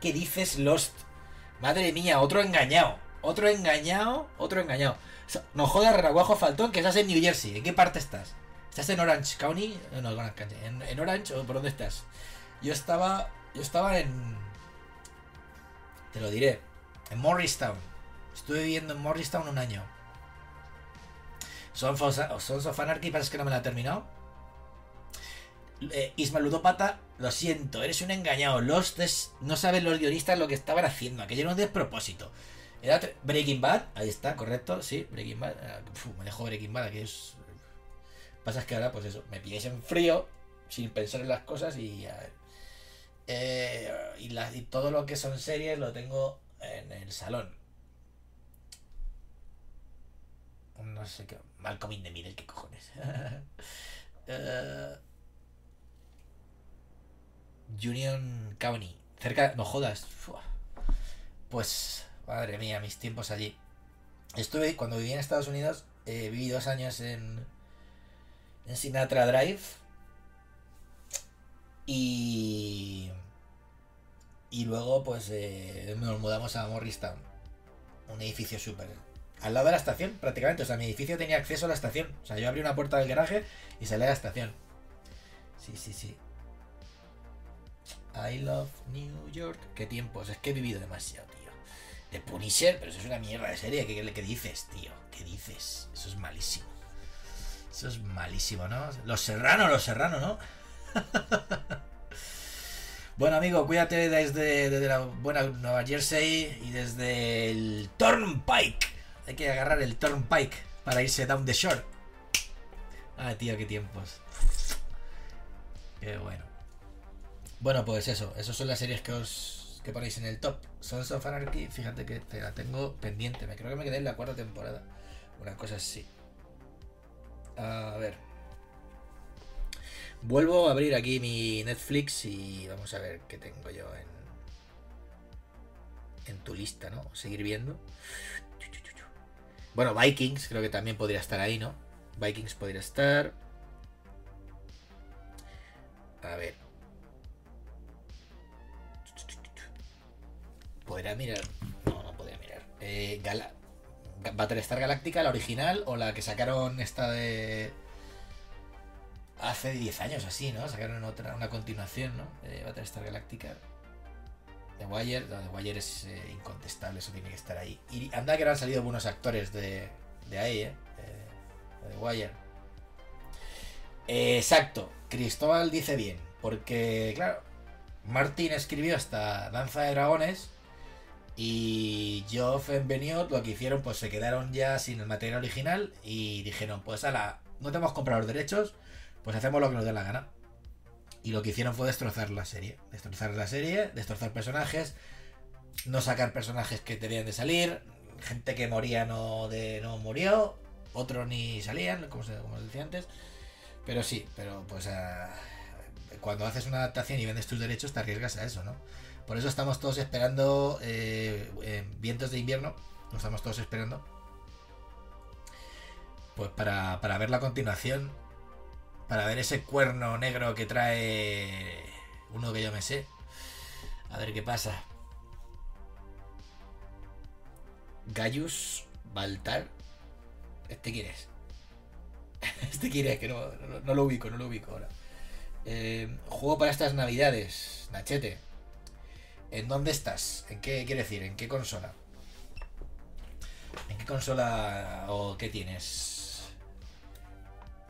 ¿Qué dices, Lost? Madre mía, otro engañado. Otro engañado, otro engañado. No jodas, Renaguajo Faltón, que estás en New Jersey. ¿En qué parte estás? ¿Estás en Orange County? Eh, No. ¿En, en Orange o por dónde estás? Yo estaba. Yo estaba en. Te lo diré. En Morristown. Estuve viviendo en Morristown un año. Sons of, Sons of Anarchy, que no me la he terminado. Eh, Isma Ludopata, lo siento, eres un engañado. Los no saben los guionistas lo que estaban haciendo. Aquello era un despropósito. Breaking Bad, ahí está, correcto, sí, Breaking Bad. Eh, me dejó Breaking Bad, que es. Pasa que ahora, pues eso, me pilláis en frío, sin pensar en las cosas y. Eh, y, y todo lo que son series lo tengo en el salón. No sé qué. Malcolm in the Middle, qué cojones. uh, Union County. Cerca. No jodas. Pues. Madre mía, mis tiempos allí. Estuve. Cuando viví en Estados Unidos. Eh, viví dos años en. En Sinatra Drive. Y. Y luego, pues. Eh, nos mudamos a Morristown. Un edificio súper al lado de la estación, prácticamente. O sea, mi edificio tenía acceso a la estación. O sea, yo abrí una puerta del garaje y salí a la estación. Sí, sí, sí. I love New York. Qué tiempos, es que he vivido demasiado. De Punisher, pero eso es una mierda de serie. ¿Qué, qué dices, tío? ¿Qué dices? Eso es malísimo. Eso es malísimo, ¿no? Los serranos, los serranos, ¿no? bueno, amigo, cuídate desde, desde la buena Nueva Jersey y desde el Turnpike. Hay que agarrar el Turnpike para irse down the shore. Ah, tío, qué tiempos. Qué bueno. Bueno, pues eso. Esas son las series que os que ponéis en el top. Sons of Anarchy, fíjate que te la tengo pendiente. Me creo que me quedé en la cuarta temporada. Una cosa así. A ver. Vuelvo a abrir aquí mi Netflix y vamos a ver qué tengo yo en en tu lista, ¿no? Seguir viendo. Bueno, Vikings creo que también podría estar ahí, ¿no? Vikings podría estar. A ver. ¿Podría mirar? No, no podría mirar. Eh, Gala... Battlestar Galáctica, la original, o la que sacaron esta de. Hace 10 años así, ¿no? Sacaron otra, una continuación, ¿no? De Battlestar Galáctica. The Wire, no, The Wire es eh, incontestable, eso tiene que estar ahí. Y anda que han salido buenos actores de, de ahí, ¿eh? De, The Wire. exacto, Cristóbal dice bien, porque, claro, Martín escribió hasta Danza de Dragones y Geoff en Beniot lo que hicieron, pues se quedaron ya sin el material original y dijeron, pues ala, no tenemos que comprar los derechos, pues hacemos lo que nos dé la gana. Y lo que hicieron fue destrozar la serie. Destrozar la serie, destrozar personajes, no sacar personajes que debían de salir, gente que moría no, de, no murió, otros ni salían, como, os decía antes. Pero sí, pero pues ah, cuando haces una adaptación y vendes tus derechos te arriesgas a eso, ¿no? Por eso estamos todos esperando eh, Vientos de invierno, lo estamos todos esperando. Pues para, para ver la continuación para ver ese cuerno negro que trae uno que yo me sé. A ver qué pasa. Gaius Baltar. ¿Este quién es? ¿Este quién es? Que no, lo ubico, no lo ubico ahora. Eh, juego para estas navidades, Nachete. ¿En dónde estás? ¿En qué quiere decir? ¿En qué consola? ¿En qué consola o qué tienes?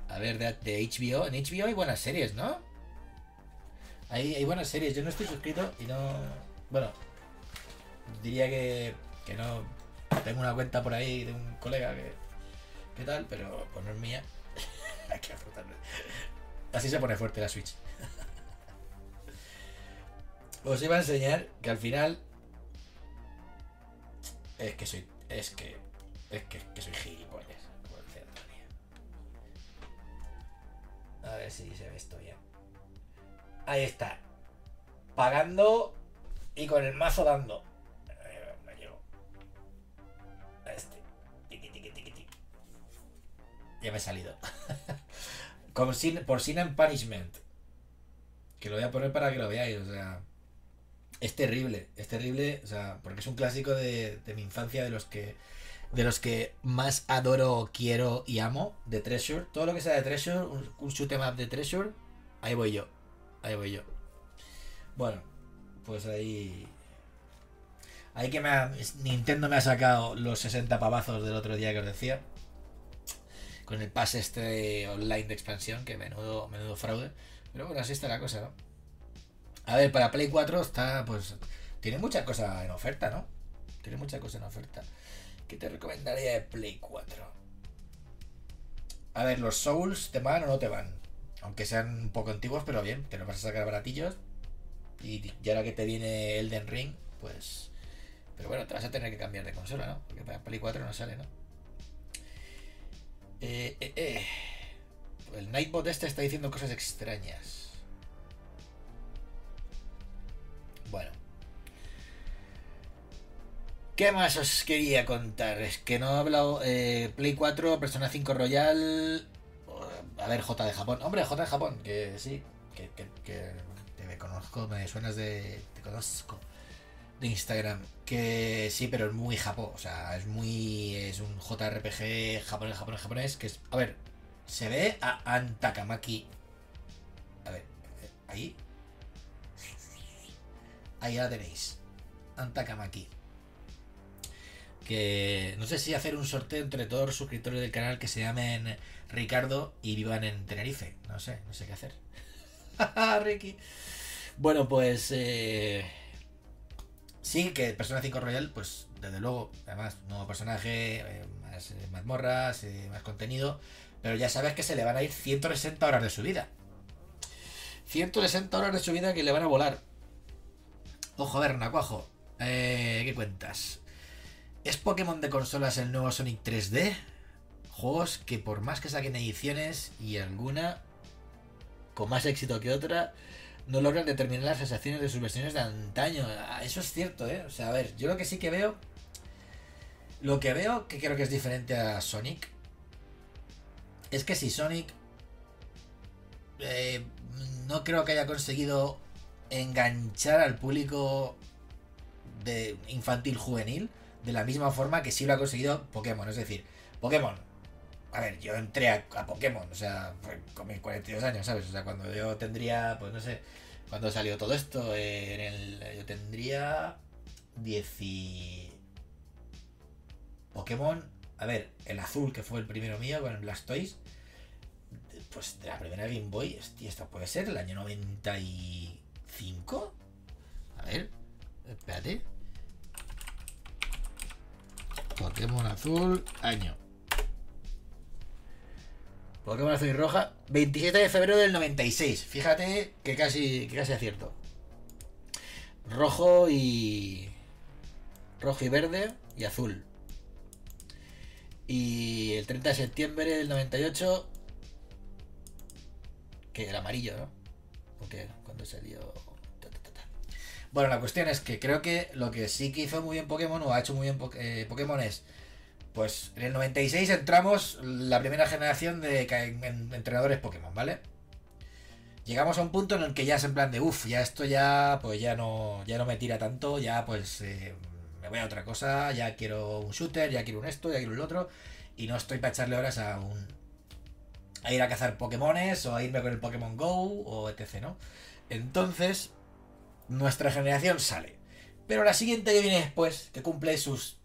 A ver, de, HBO. En HBO hay buenas series, ¿no? Hay, hay buenas series. Yo no estoy suscrito y no. Bueno, diría que, que no. Tengo una cuenta por ahí de un colega que. ¿Qué tal? Pero pues no es mía. hay que afrontarlo. Así se pone fuerte la Switch. Os iba a enseñar que al final. Es que soy. Es que. Es que, soy gilipollas. A ver si se ve esto bien. Ahí está. Pagando y con el mazo dando. Este. Ya me he salido. por Sin and Punishment. Que lo voy a poner para que lo veáis. O sea. Es terrible. Es terrible. O sea, porque es un clásico de, de mi infancia de los que de los que más adoro, quiero y amo de Treasure. Todo lo que sea de Treasure, un, un shoot em up de Treasure, ahí voy yo. Ahí voy yo. Bueno, pues ahí. Ahí que me ha- Nintendo me ha sacado los 60 pavazos del otro día que os decía. Con el pase este online de expansión, que menudo, menudo fraude. Pero bueno, así está la cosa, ¿no? A ver, para Play 4 está, pues. Tiene mucha cosa en oferta, ¿no? Tiene mucha cosa en oferta. ¿Qué te recomendaría de Play 4? A ver, los Souls, ¿te van o no te van? Aunque sean un poco antiguos, pero bien, te los vas a sacar baratillos. Y, y ahora que te viene Elden Ring, pues. Pero bueno, te vas a tener que cambiar de consola, ¿no? Porque para Play 4 no sale, ¿no? Eh, eh, eh. El Nightbot este está diciendo cosas extrañas. Bueno. ¿Qué más os quería contar? Es que no he hablado. eh, Play 4, Persona 5 Royal. A ver, J de Japón. Hombre, J de Japón, que sí. Que, que, que te me conozco, me suenas de. Te conozco. De Instagram. Que sí, pero es muy Japón. O sea, es muy. Es un JRPG japonés, japonés, japonés. Que es. A ver, se ve a Antakamaki. A ver, eh, ahí. Ahí la tenéis. Antakamaki. Que no sé si hacer un sorteo entre todos los suscriptores del canal que se llamen Ricardo y vivan en Tenerife. No sé, no sé qué hacer. Ricky. Bueno, pues. Eh, sí, que Persona 5 Royal, pues desde luego, además, nuevo personaje, eh, más eh, mazmorras, eh, más contenido. Pero ya sabes que se le van a ir 160 horas de su vida. 160 horas de su vida que le van a volar. Ojo, a ver, Nacuajo. Eh, ¿Qué cuentas? ¿Es Pokémon de consolas el nuevo Sonic 3D? Juegos que por más que saquen ediciones y alguna con más éxito que otra, no logran determinar las sensaciones de sus versiones de antaño. Ah, Eso es cierto, ¿eh? O sea, a ver, yo lo que sí que veo... Lo que veo que creo que es diferente a Sonic es que si Sonic eh, no creo que haya conseguido enganchar al público de infantil juvenil de la misma forma que sí lo ha conseguido Pokémon. Es decir, Pokémon. A ver, yo entré a, Pokémon, o sea, con mis 42 años, ¿sabes? O sea, cuando yo tendría, pues no sé, cuando salió todo esto, yo tendría 10 y... Pokémon, a ver, el azul que fue el primero mío con el Blastoise, pues de la primera Game Boy, hostia, esto puede ser el año 95. A ver, espérate. Pokémon azul, año. Pokémon azul y roja, 27 de febrero del 96. Fíjate que casi, que casi acierto. Rojo y. Rojo y verde y azul. Y el 30 de septiembre del 98. Que el amarillo, ¿no? Porque cuando salió. Bueno, la cuestión es que creo que lo que sí que hizo muy bien Pokémon o ha hecho muy bien Po- eh, Pokémon es. Pues en el 96 entramos la primera generación de entrenadores Pokémon, ¿vale? Llegamos a un punto en el que ya es en plan de uff, ya esto ya pues ya no ya no me tira tanto, ya pues eh, me voy a otra cosa, ya quiero un shooter, ya quiero un esto, ya quiero el otro y no estoy para echarle horas a un a ir a cazar Pokémones o a irme con el Pokémon Go o etc, ¿no? Entonces, nuestra generación sale. Pero la siguiente que viene después, que cumple sus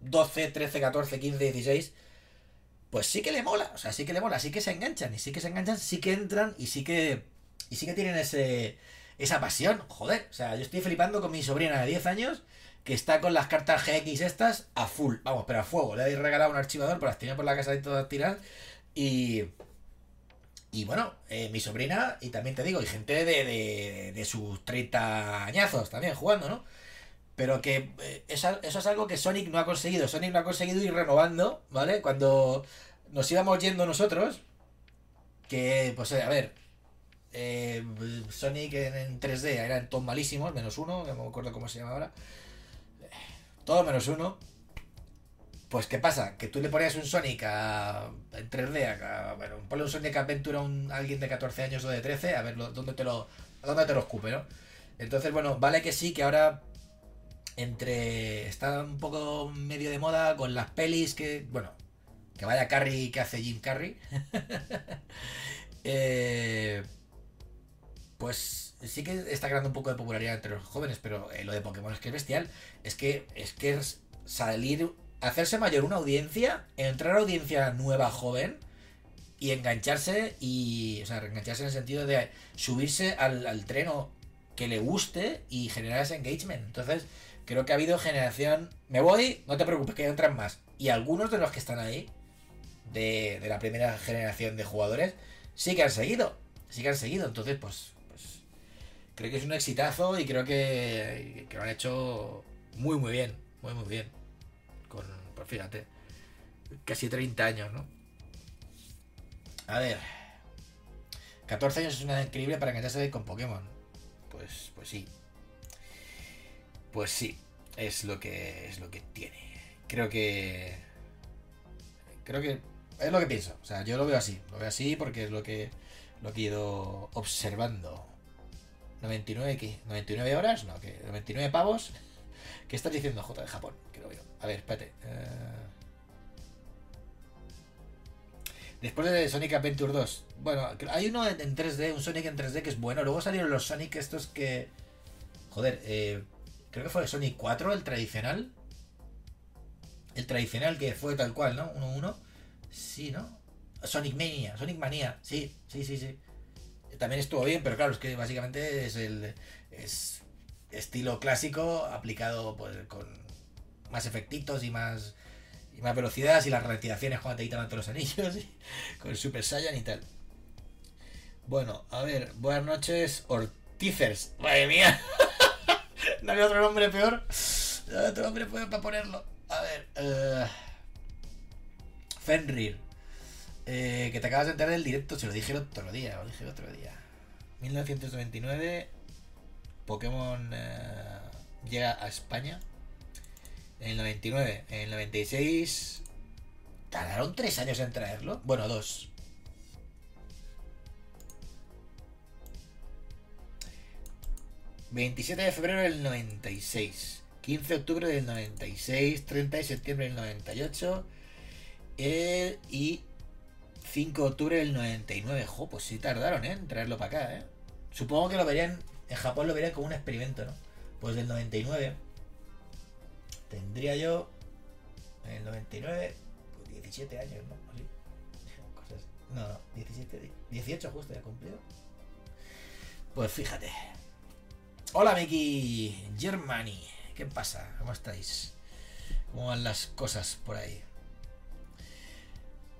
12, 13, 14, 15, 16, pues sí que le mola, o sea, sí que le mola, sí que se enganchan, y sí que se enganchan, sí que entran y sí que y sí que tienen ese esa pasión, joder, o sea, yo estoy flipando con mi sobrina de 10 años que está con las cartas GX estas a full, vamos, pero a fuego, le he regalado un archivador, pues las tenía por la casa de todas tiradas y y bueno, eh, mi sobrina, y también te digo, y gente de, de, de sus 30 añazos también jugando, ¿no? Pero que eh, eso es algo que Sonic no ha conseguido. Sonic no ha conseguido ir renovando, ¿vale? Cuando nos íbamos yendo nosotros, que, pues, eh, a ver, Sonic en, en 3D eran todos malísimos, menos uno, no me acuerdo cómo se llama ahora. Todo menos uno. Pues, ¿qué pasa? Que tú le ponías un Sonic a, en 3D, a, a- bueno, ponle un Sonic Adventure a, un, alguien de 14 años o de 13, a ver dónde te lo, dónde te lo escupe, ¿no? Entonces, bueno, vale que sí, que ahora entre está un poco medio de moda con las pelis que bueno que vaya Carrie que hace Jim Carrey Eh, pues sí que está creando un poco de popularidad entre los jóvenes, pero eh, lo de Pokémon es que es bestial. Es que es que salir, hacerse mayor una audiencia, entrar a audiencia nueva, joven, y engancharse y, o sea, engancharse en el sentido de subirse al, al tren que le guste y generar ese engagement. Entonces, creo que ha habido generación. Me voy, no te preocupes, que entran más. Y algunos de los que están ahí, de, de la primera generación de jugadores, sí que han seguido. Sí que han seguido. Entonces, pues, pues creo que es un exitazo y creo que, que lo han hecho muy, muy bien. Muy, muy bien. Fíjate, casi 30 años, ¿no? A ver. 14 años es una edad increíble para engancharse con Pokémon. Pues, pues sí. Pues sí. Es lo que es lo que tiene. Creo que. Creo que. Es lo que pienso. O sea, yo lo veo así. Lo veo así porque es lo que. Lo que he ido observando. 99 qué? 99 horas, no, que 99 pavos. ¿Qué estás diciendo, J de Japón? A ver, espérate. Eh, Después de Sonic Adventure 2. Bueno, hay uno en 3D, un Sonic en 3D que es bueno. Luego salieron los Sonic estos que... Joder, eh, creo que fue el Sonic 4, el tradicional. El tradicional que fue tal cual, ¿no? 1-1. Sí, ¿no? Sonic Mania, Sonic Mania. Sí, sí, sí, sí. También estuvo bien, pero claro, es que básicamente es el... Es estilo clásico aplicado pues con más efectitos y más y más velocidad y las retiraciones cuando te quitan todos los anillos y, con Super Saiyan y tal. Bueno, a ver, buenas noches, Orticers. Madre mía, no había otro nombre peor. No había otro nombre peor para ponerlo. A ver, uh, Fenrir. Eh, que te acabas de enterar del directo, se lo dije el otro día, lo dije el otro día. 1999, Pokémon eh, llega a España en el 99. En el 96. ¿Tardaron tres años en traerlo? Bueno, dos. ...27 de febrero del 96... ...15 de octubre del 96... ...30 de septiembre del 98... Eh, ...y... ...5 de octubre del 99... ...jo, pues sí tardaron, ¿eh? En traerlo para acá, ¿eh? Supongo que lo verían... ...en Japón lo verían como un experimento, ¿no? Pues del 99... Tendría yo en el 99, 17 pues, años, ¿no? Así. No, no, 17, 18 justo ya cumplido. Pues fíjate. Hola Miki Germany. ¿Qué pasa? ¿Cómo estáis? ¿Cómo van las cosas por ahí?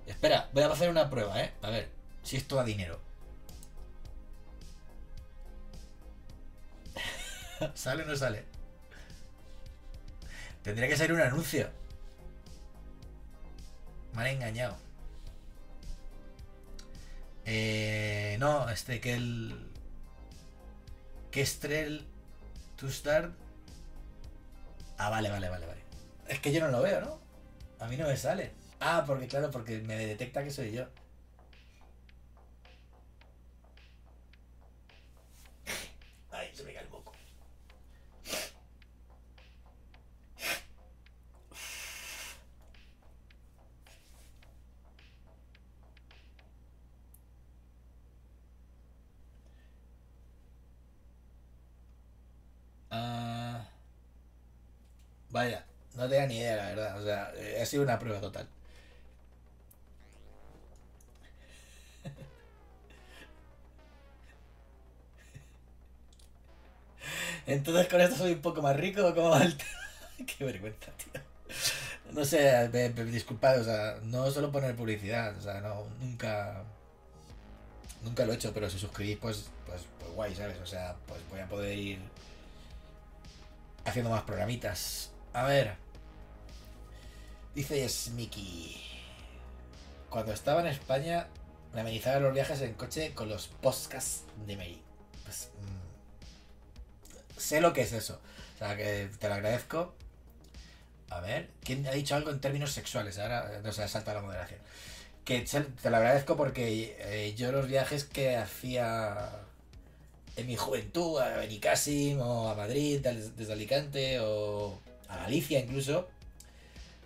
Espera, voy a hacer una prueba, ¿eh? A ver, si esto da dinero. ¿Sale o no sale? Tendría que ser un anuncio. Me han engañado. Eh, no, este que el. Que Estrel to start. Ah, vale, vale, vale, vale. Es que yo no lo veo, ¿no? A mí no me sale. Ah, porque claro, porque me detecta que soy yo. Ay, se me cae el moco. Ah, vaya, no tenía ni idea, la verdad. O sea, eh, ha sido una prueba total. Entonces con esto soy un poco más rico, como va el? Qué vergüenza, tío. No sé, disculpad, o sea, no solo poner publicidad, o sea, no, nunca. Nunca lo he hecho, pero si suscribís, pues, pues, pues guay, ¿sabes? O sea, pues voy a poder ir haciendo más programitas. A ver. Dice Smiki. Cuando estaba en España, me amenizaba los viajes en coche con los podcasts de Mary. Pues. mm, sé lo que es eso. O sea, que te lo agradezco. A ver, ¿quién ha dicho algo en términos sexuales? Ahora, no sé, salta la moderación. Que se- te lo agradezco porque eh, yo los viajes que hacía en mi juventud a Benicassim o a Madrid desde Alicante o a Galicia incluso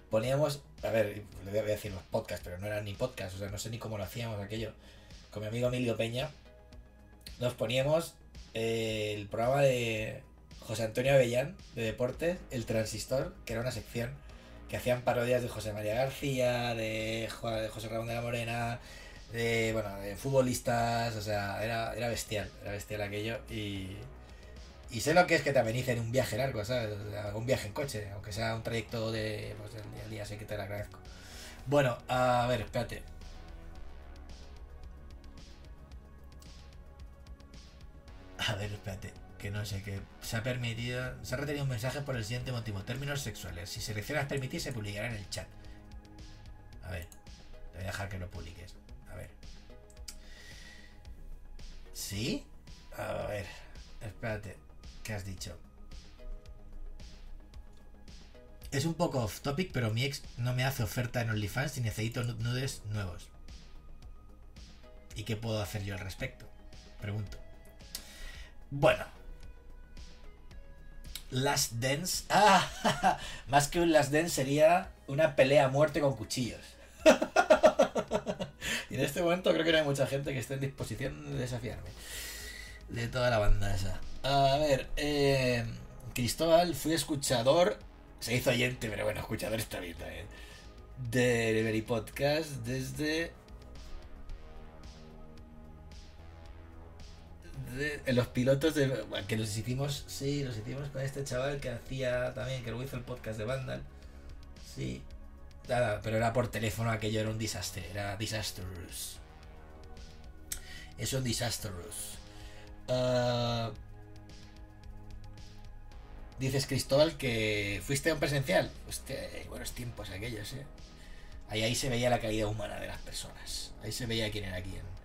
poníamos a ver le voy a decir los podcasts pero no eran ni podcasts o sea no sé ni cómo lo hacíamos aquello. Con mi amigo Emilio Peña nos poníamos eh, el programa de José Antonio Avellán, de deportes, El Transistor, que era una sección que hacían parodias de José María García, de, Jo- de José Ramón de la Morena, de, bueno, de futbolistas, o sea, era, era bestial, era bestial aquello y... Y sé lo que es que te amenicen un viaje largo, ¿sabes? O sea, un viaje en coche, aunque sea un trayecto de, pues, del día a sé que te lo agradezco. Bueno, a ver, espérate. A ver, espérate, que no sé, que se ha permitido, se ha retenido un mensaje por el siguiente motivo, términos sexuales. Si seleccionas permitir, se publicará en el chat. A ver, te voy a dejar que lo publiques. A ver. ¿Sí? A ver, espérate, ¿qué has dicho? Es un poco off topic, pero mi ex no me hace oferta en OnlyFans y necesito nu- nudes nuevos. ¿Y qué puedo hacer yo al respecto? Pregunto. Bueno. Last Dance. Ah, más que un Last Dance sería una pelea a muerte con cuchillos. y en este momento creo que no hay mucha gente que esté en disposición de desafiarme. De toda la banda esa. A ver, eh, Cristóbal, fui escuchador. Se hizo oyente, pero bueno, escuchador está bien también. De Delivery Podcast desde los pilotos de bueno, que los hicimos sí los hicimos con este chaval que hacía también que luego hizo el podcast de Vandal sí nada pero era por teléfono aquello era un desastre era disastrous es un disastrous Ah, dices Cristóbal que fuiste a un presencial Hostia, buenos tiempos aquellos eh ahí se veía la calidad humana de las personas ahí se veía quién era quién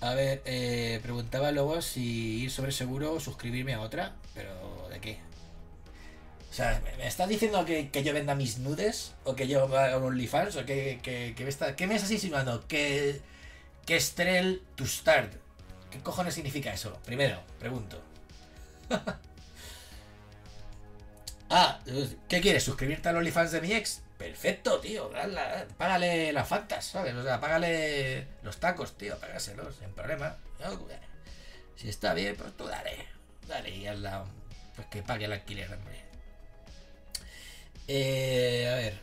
a ver, eh, preguntaba luego si ir sobre seguro o suscribirme a otra, pero ¿de qué? O sea, ¿me estás diciendo que, que yo venda mis nudes? ¿O que yo haga un OnlyFans? ¿O que, que, que me, ¿Qué me estás insinuando? ¿Que, que Estrel to start? ¿Qué cojones significa eso? Primero, pregunto. ah, ¿qué quieres? ¿Suscribirte al OnlyFans de mi ex? Perfecto, tío. págale las fantas, ¿sabes? O sea, págale los tacos, tío. Págaselos, sin problema. Si está bien, pues tú dale. Dale y hazla. Pues que pague el alquiler, hombre. Eh, a ver.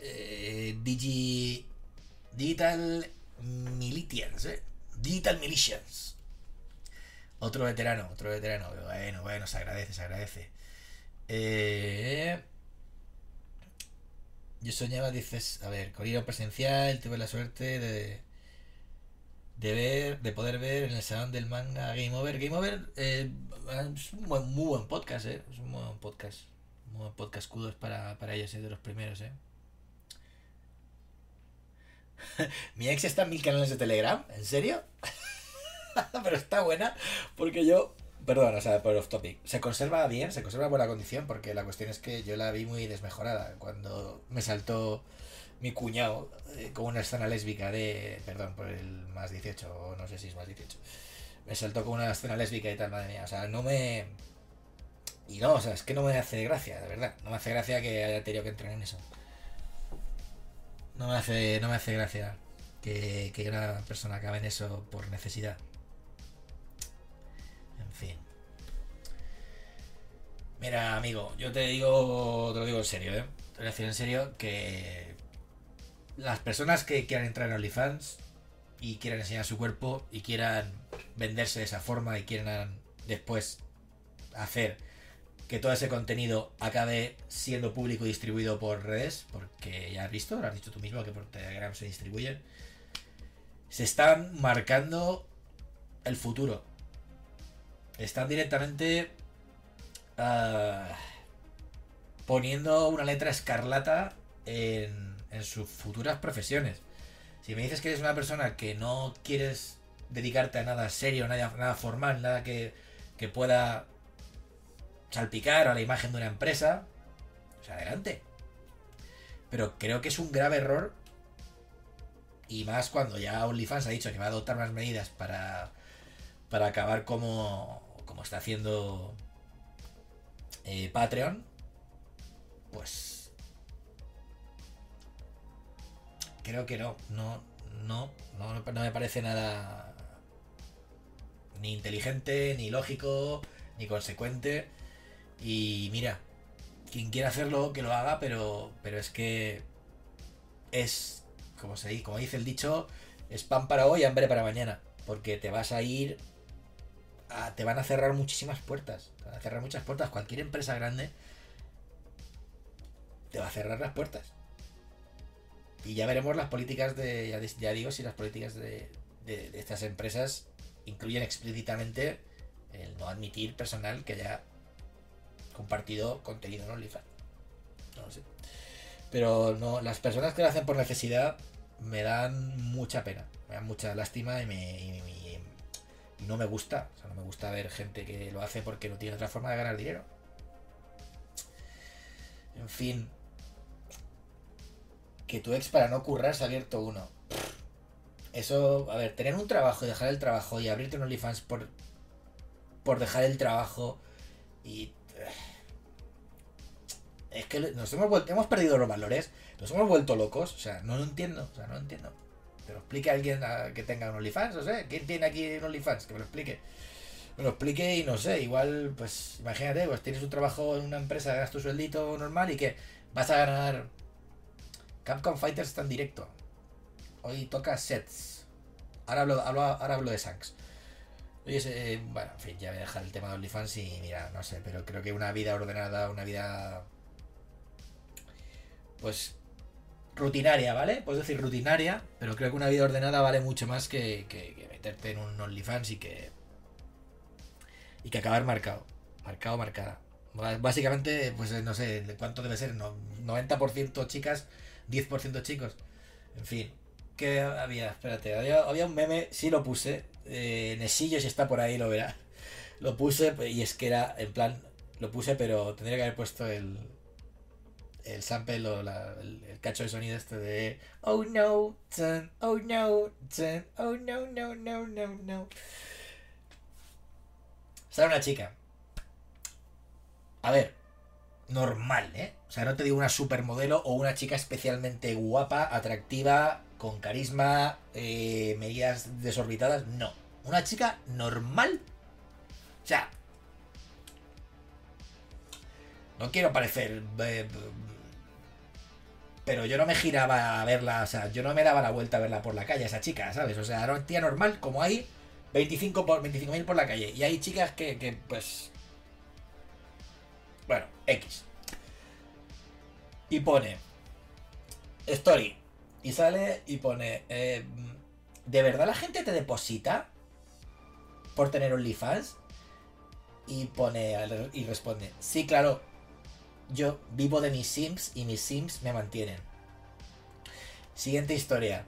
Eh, Digi. Digital Militians, ¿eh? Digital Militians. Otro veterano, otro veterano. Bueno, bueno, se agradece, se agradece. Eh. Yo soñaba, dices, a ver, con ir presencial, tuve la suerte de, de ver, de poder ver en el salón del manga Game Over. Game Over eh, es un muy buen podcast, eh. Es un buen podcast. Muy buen podcast kudos para, para ellos, eh, de los primeros, eh. Mi ex está en mil canales de Telegram, ¿en serio? Pero está buena porque yo Perdón, o sea, por off topic. Se conserva bien, se conserva en buena condición, porque la cuestión es que yo la vi muy desmejorada cuando me saltó mi cuñado eh, con una escena lésbica de. Perdón, por el más 18, o no sé si es más 18. Me saltó con una escena lésbica y tal, madre mía. O sea, no me. Y no, o sea, es que no me hace gracia, de verdad. No me hace gracia que haya tenido que entrar en eso. No me hace, no me hace gracia que, que una persona acabe en eso por necesidad. Mira, amigo, yo te digo, te lo digo en serio, ¿eh? Te voy a decir en serio que las personas que quieran entrar en OnlyFans y quieran enseñar su cuerpo y quieran venderse de esa forma y quieran después hacer que todo ese contenido acabe siendo público y distribuido por redes, porque ya has visto, lo has dicho tú mismo que por Telegram se distribuyen, se están marcando el futuro están directamente ah, poniendo una letra escarlata en, en sus futuras profesiones. Si me dices que eres una persona que no quieres dedicarte a nada serio, nada, nada formal, nada que, que pueda salpicar a la imagen de una empresa, pues adelante. Pero creo que es un grave error. Y más cuando ya OnlyFans ha dicho que va a adoptar unas medidas para, para acabar como, como está haciendo eh, Patreon, pues creo que no, no, no, no, no me parece nada ni inteligente, ni lógico, ni consecuente. Y mira, quien quiera hacerlo, que lo haga, pero, pero es que es, como, se, como dice el dicho, es pan para hoy, hambre para mañana. Porque te vas a ir, te van a cerrar muchísimas puertas. A cerrar muchas puertas. Cualquier empresa grande te va a cerrar las puertas. Y ya veremos las políticas de, ya digo, si las políticas de, de, estas empresas incluyen explícitamente el no admitir personal que haya compartido contenido en OnlyFans. No lo sé. Pero no, las personas que lo hacen por necesidad me dan mucha pena, me dan mucha lástima y, me, no me gusta. O sea, no me gusta ver gente que lo hace porque no tiene otra forma de ganar dinero. En fin. Que tu ex para no currar se ha abierto uno. Eso, a ver, tener un trabajo y dejar el trabajo y abrirte un OnlyFans por, por dejar el trabajo y... Es que nos hemos, vuelto, hemos perdido los valores, nos hemos vuelto locos, o sea, no lo entiendo, o sea, no lo entiendo. Que lo explique a alguien que tenga un OnlyFans, no sé, ¿quién tiene aquí un OnlyFans? Que me lo explique. Me lo explique y no sé, igual, pues imagínate, pues tienes un trabajo en una empresa, ganas tu sueldito normal y que vas a ganar... Capcom Fighters está en directo, Hoy toca sets. Ahora hablo, ahora hablo de Sanks. Eh, bueno, en fin, ya voy a dejar el tema de OnlyFans y mira, no sé, pero creo que una vida ordenada, una vida. Pues. Rutinaria, ¿vale? Puedo decir rutinaria, pero creo que una vida ordenada vale mucho más que, meterte en un OnlyFans y que. y que acabar marcado. Marcado, marcada. Básicamente, pues no sé, ¿cuánto debe ser? 90% chicas, 10% chicos. En fin, que había? Espérate, había, un meme, sí lo puse. Eh, Nesillo, si está por ahí, lo verá. Lo puse y es que era, en plan, lo puse, pero tendría que haber puesto el. El sample o el, cacho de sonido este de. Oh no, oh no, oh no, no, no, no, no. Sale una chica. A ver, normal, ¿eh? O sea, no te digo una supermodelo o una chica especialmente guapa, atractiva, con carisma, eh, medidas desorbitadas, no. Una chica normal. O sea, no quiero parecer... Eh, pero yo no me giraba a verla, o sea, yo no me daba la vuelta a verla por la calle, esa chica, ¿sabes? O sea, era una tía normal, como hay 25 por 25.000 por la calle. Y hay chicas que, que, pues... Bueno, X. Y pone... Story. Y sale y pone, eh, ¿de verdad la gente te deposita por tener OnlyFans? Y pone y responde, sí, claro, yo vivo de mis Sims y mis Sims me mantienen. Siguiente historia.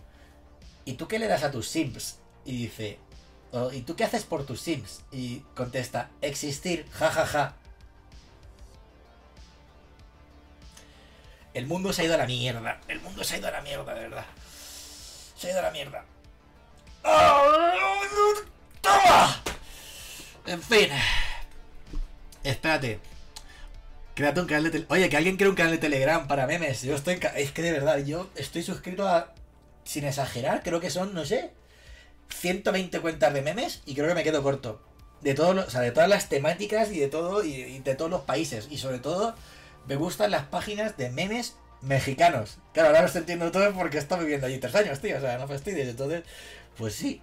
¿Y tú qué le das a tus Sims? Y dice, ¿y tú qué haces por tus Sims? Y contesta, existir, jajaja. Ja, ja. El mundo se ha ido a la mierda. El mundo se ha ido a la mierda, de verdad. Se ha ido a la mierda. ¡Toma! En fin. Espérate. Créate un canal de Oye, que alguien cree un canal de Telegram para memes. Yo estoy. Es que de verdad, yo estoy suscrito a. Sin exagerar, creo que son, no sé. 120 cuentas de memes y creo que me quedo corto. De todo, o sea, de todas las temáticas y de todo, y de todos los países. Y sobre todo me gustan las páginas de memes mexicanos. Claro, ahora lo estoy entiendo todo porque he viviendo allí tres años, tío. O sea, no fastidies. Entonces, pues sí.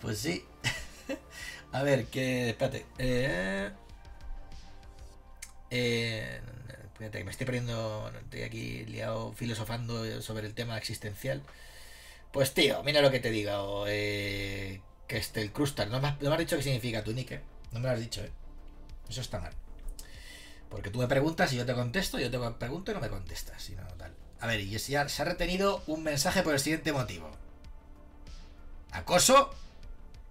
Pues sí. A ver, que. Espérate. Eh, eh, me estoy perdiendo. Estoy aquí liado filosofando sobre el tema existencial. Pues tío, mira lo que te digo. Eh, que este, el crustal. No me, has dicho qué significa tu nick, No me lo has dicho, eh. Eso está mal. Porque tú me preguntas y yo te contesto, yo te pregunto y no me contestas. A ver, y se ha retenido un mensaje por el siguiente motivo. ¿Acoso?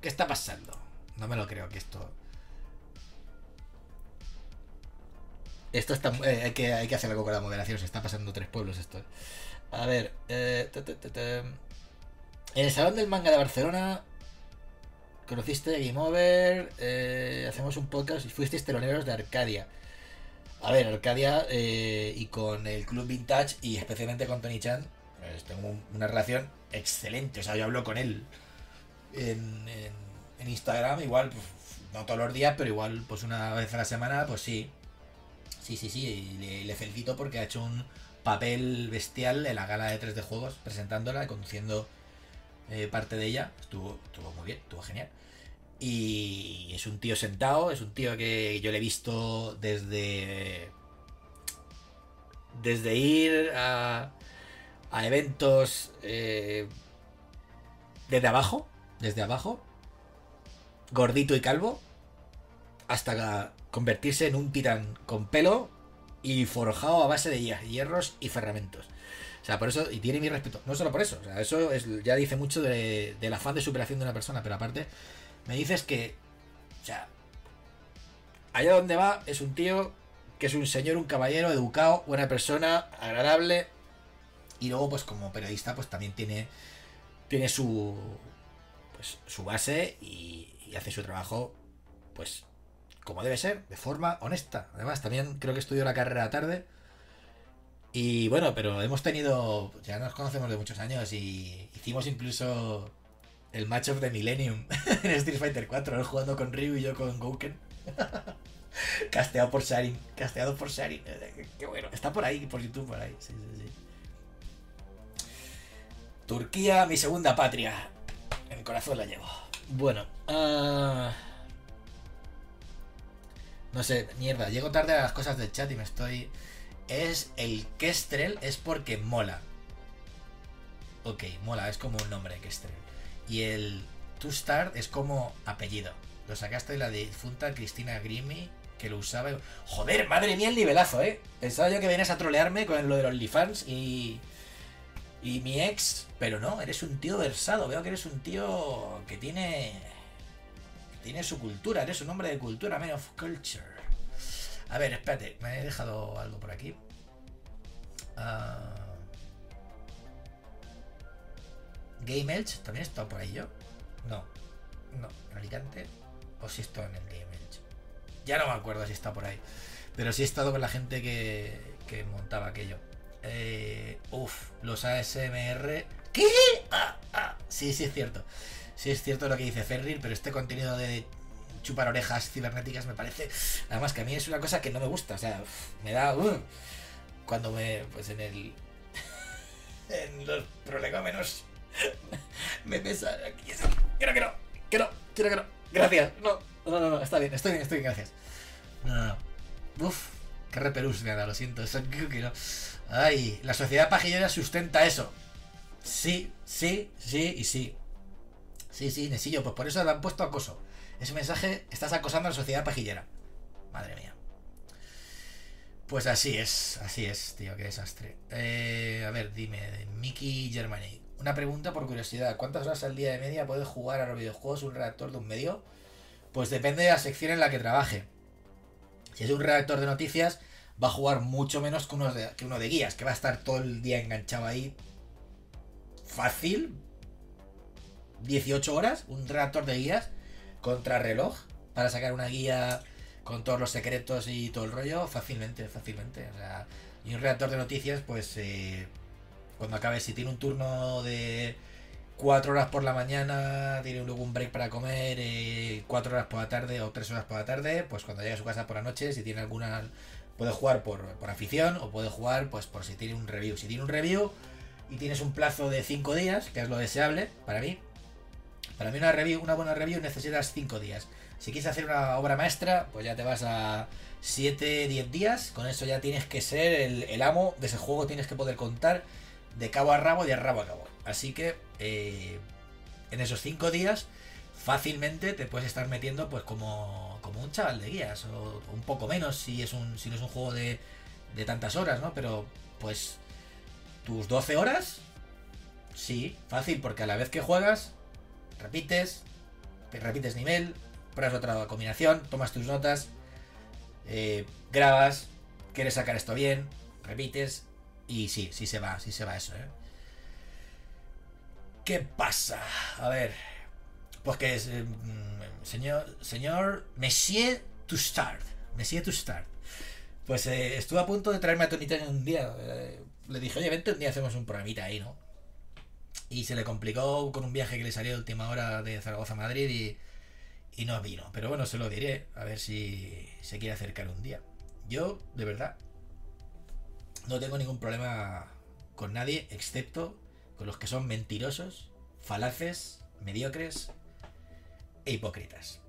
¿Qué está pasando? No me lo creo que esto... Esto está... Eh, hay, que, hay que hacer algo con la moderación. Se está pasando tres pueblos esto. A ver. Eh, en el Salón del Manga de Barcelona conociste Game Over. Eh, hacemos un podcast y fuisteis teloneros de Arcadia. A ver, Arcadia eh, y con el Club Vintage y especialmente con Tony Chan, pues tengo una relación excelente. O sea, yo hablo con él en, en Instagram, igual, pues, no todos los días, pero igual, pues una vez a la semana, pues sí. Sí, sí, sí, le, le felicito porque ha hecho un papel bestial en la gala de 3 de juegos, presentándola y conduciendo eh, parte de ella. Estuvo, estuvo muy bien, estuvo genial. Y es un tío sentado, es un tío que yo le he visto desde. Desde ir a, a eventos eh, desde abajo, desde abajo, gordito y calvo, hasta convertirse en un titán con pelo y forjado a base de hierros y ferramentos. O sea, por eso, y tiene mi respeto. No solo por eso, o sea, eso es, ya dice mucho de, del afán de superación de una persona, pero aparte, me dices que, o sea, allá donde va es un tío que es un señor, un caballero, educado, buena persona, agradable, y luego, pues como periodista, pues también tiene, tiene su, pues, su base y hace su trabajo, pues como debe ser, de forma honesta. Además, también creo que estudió la carrera tarde. Y bueno, pero hemos tenido, ya nos conocemos de muchos años y hicimos incluso el match of the Millennium en Street Fighter 4, él jugando con Ryu y yo con Gouken. casteado por Sharin, casteado por Sharin. Qué bueno, está por ahí, por YouTube, por ahí. Sí, sí, sí. Turquía, mi segunda patria. En el corazón la llevo. Bueno, uh... No sé, mierda, llego tarde a las cosas del chat y me estoy... Es el Kestrel, es porque mola. Ok, mola, es como un nombre, Kestrel. Y el To Start es como apellido. Lo sacaste de la difunta Cristina Grimy, que lo usaba. Joder, madre mía, el nivelazo, eh. Pensaba yo que venías a trolearme con lo de los OnlyFans y. Y mi ex. Pero no, eres un tío versado. Veo que eres un tío que tiene tiene su cultura, eres un hombre de cultura, man of culture. A ver, espérate, me he dejado algo por aquí. Uh... Game Edge, ¿también está por ahí yo? No, no, en Alicante. O si estoy en el Game Edge. Ya no me acuerdo si está por ahí. Pero sí he estado con la gente que, que montaba aquello. Eh, uf, los ASMR. ¿Qué? Ah, ah, sí, sí es cierto. Sí es cierto lo que dice Ferrir, pero este contenido de chupar orejas cibernéticas me parece. Además que a mí es una cosa que no me gusta. O sea, me da. Uh, cuando me. Pues en el. en los prolegómenos. me pesa. Quiero que no. Que no. Quiero que no. Gracias. No. No, no, no. Está bien. Estoy bien, estoy bien. Gracias. No, no, no. Uf. Qué repelús me da, lo siento. Eso que no. Ay, la sociedad pajillera sustenta eso. Sí, sí, sí y sí. Sí, sí, Nesillo, pues por eso le han puesto acoso. Ese mensaje, estás acosando a la sociedad pajillera. Madre mía. Pues así es, así es, tío, qué desastre. Eh, a ver, dime, Mickey Germany. Una pregunta por curiosidad. ¿Cuántas horas al día de media puede jugar a los videojuegos un redactor de un medio? Pues depende de la sección en la que trabaje. Si es un redactor de noticias, va a jugar mucho menos que uno de, que uno de guías, que va a estar todo el día enganchado ahí. Fácil, 18 horas, un redactor de guías contra reloj para sacar una guía con todos los secretos y todo el rollo fácilmente, fácilmente. O sea, y un redactor de noticias, pues eh, cuando acabe, si tiene un turno de 4 horas por la mañana, tiene luego un break para comer, eh, 4 horas por la tarde o 3 horas por la tarde, pues cuando llegue a su casa por la noche, si tiene alguna, puede jugar por, por afición o puede jugar pues por si tiene un review. Si tiene un review y tienes un plazo de 5 días, que es lo deseable para mí, para mí una review, una buena review necesitas 5 días. Si quieres hacer una obra maestra, pues ya te vas a 7, 10 días. Con eso ya tienes que ser el, amo de ese juego, tienes que poder contar de cabo a rabo y de rabo a cabo. Así que eh, en esos 5 días fácilmente te puedes estar metiendo pues como, como un chaval de guías o un poco menos si es un si no es un juego de, de tantas horas, ¿no? Pero pues tus 12 horas sí, fácil porque a la vez que juegas repites, repites nivel, pruebas otra combinación, tomas tus notas, eh, grabas, quieres sacar esto bien, repites y sí, sí se va, sí se va eso, ¿eh? ¿Qué pasa? A ver, pues que es, eh, mm, señor, señor Monsieur to start, Monsieur to start. Pues eh, estuve a punto de traerme a en un día. le dije, oye, vente un día hacemos un programita ahí, ¿no? Y se le complicó con un viaje que le salió de última hora de Zaragoza a Madrid y, y no vino. Pero bueno, se lo diré, a ver si se quiere acercar un día. Yo, de verdad, no tengo ningún problema con nadie, excepto con los que son mentirosos, falaces, mediocres e hipócritas.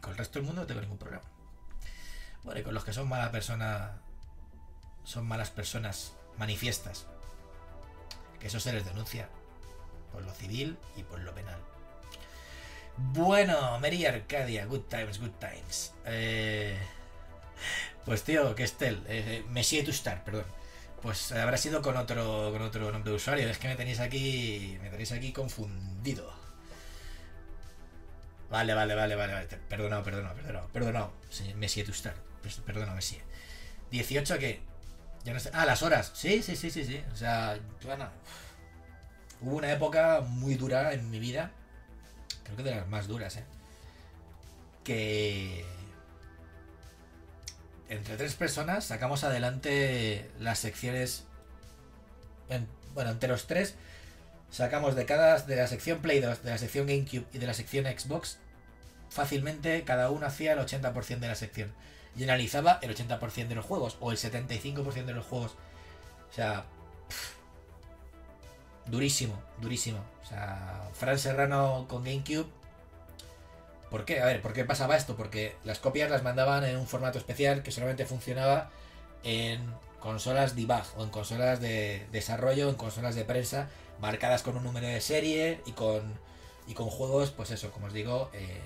Con el resto del mundo no tengo ningún problema. Bueno, y con los que son mala persona, son malas personas manifiestas, que eso se les denuncia por lo civil y por lo penal. Bueno, Mary Arcadia, good times, good times. Eh, pues tío, que Estel, eh, Monsieur Tustar, perdón. Pues habrá sido con otro, con otro nombre de usuario. Es que me tenéis aquí, me tenéis aquí confundido. Vale, vale, vale, vale, vale. Perdonado, perdonado, perdonado, perdonado. Monsieur Tustar, perdona, Monsieur. 18 que ya no sé. Ah, las horas. Sí, sí, sí, sí, sí. O sea, bueno, hubo una época muy dura en mi vida. Creo que de las más duras, ¿eh? Que entre tres personas sacamos adelante las secciones. bueno, entre los tres sacamos de cada de la sección Play 2, de la sección GameCube y de la sección Xbox, fácilmente cada uno hacía el 80% de la sección. Y analizaba el 80% de los juegos o el 75% de los juegos. O sea, durísimo, durísimo. O sea, Fran Serrano con GameCube ¿Por qué? A ver, ¿por qué pasaba esto? Porque las copias las mandaban en un formato especial que solamente funcionaba en consolas debug o en consolas de desarrollo, en consolas de prensa, marcadas con un número de serie y con, y con juegos, pues eso, como os digo, eh,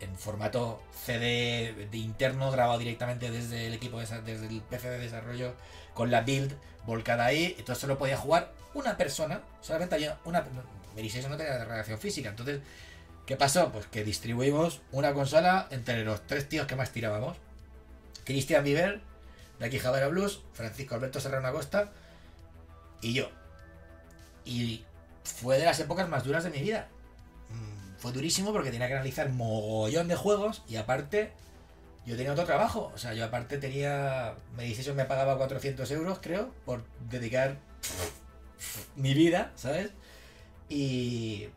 en formato CD de interno, grabado directamente desde el equipo, de, desde el PC de desarrollo, con la build volcada ahí. Entonces solo podía jugar una persona, solamente había una. Veréis, no tenía relación física, entonces ¿Qué pasó? Pues que distribuimos una consola entre los tres tíos que más tirábamos. Cristian Viver, aquí Javera Blues, Francisco Alberto Serrano Acosta y yo. Y fue de las épocas más duras de mi vida. Mm, fue durísimo porque tenía que analizar mogollón de juegos y aparte yo tenía otro trabajo. O sea, yo aparte tenía... Meditation me pagaba 400 euros, creo, por dedicar mi vida, ¿sabes? Y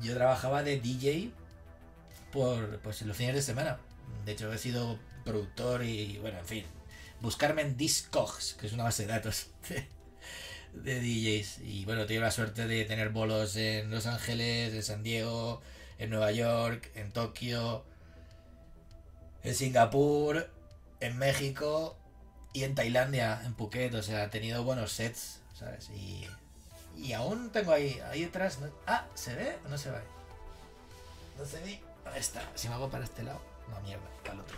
yo trabajaba de DJ por pues, los fines de semana. De hecho, he sido productor y, bueno, en fin, buscarme en Discogs, que es una base de datos de, DJs. Y bueno, tengo la suerte de tener bolos en Los Ángeles, en San Diego, en Nueva York, en Tokio, en Singapur, en México y en Tailandia, en Phuket. O sea, he tenido buenos sets, Y aún tengo ahí, ahí detrás. Ah, ¿se ve o no se ve? No se ve. ¿Dónde está? Si me hago para este lado. No, mierda, para otro.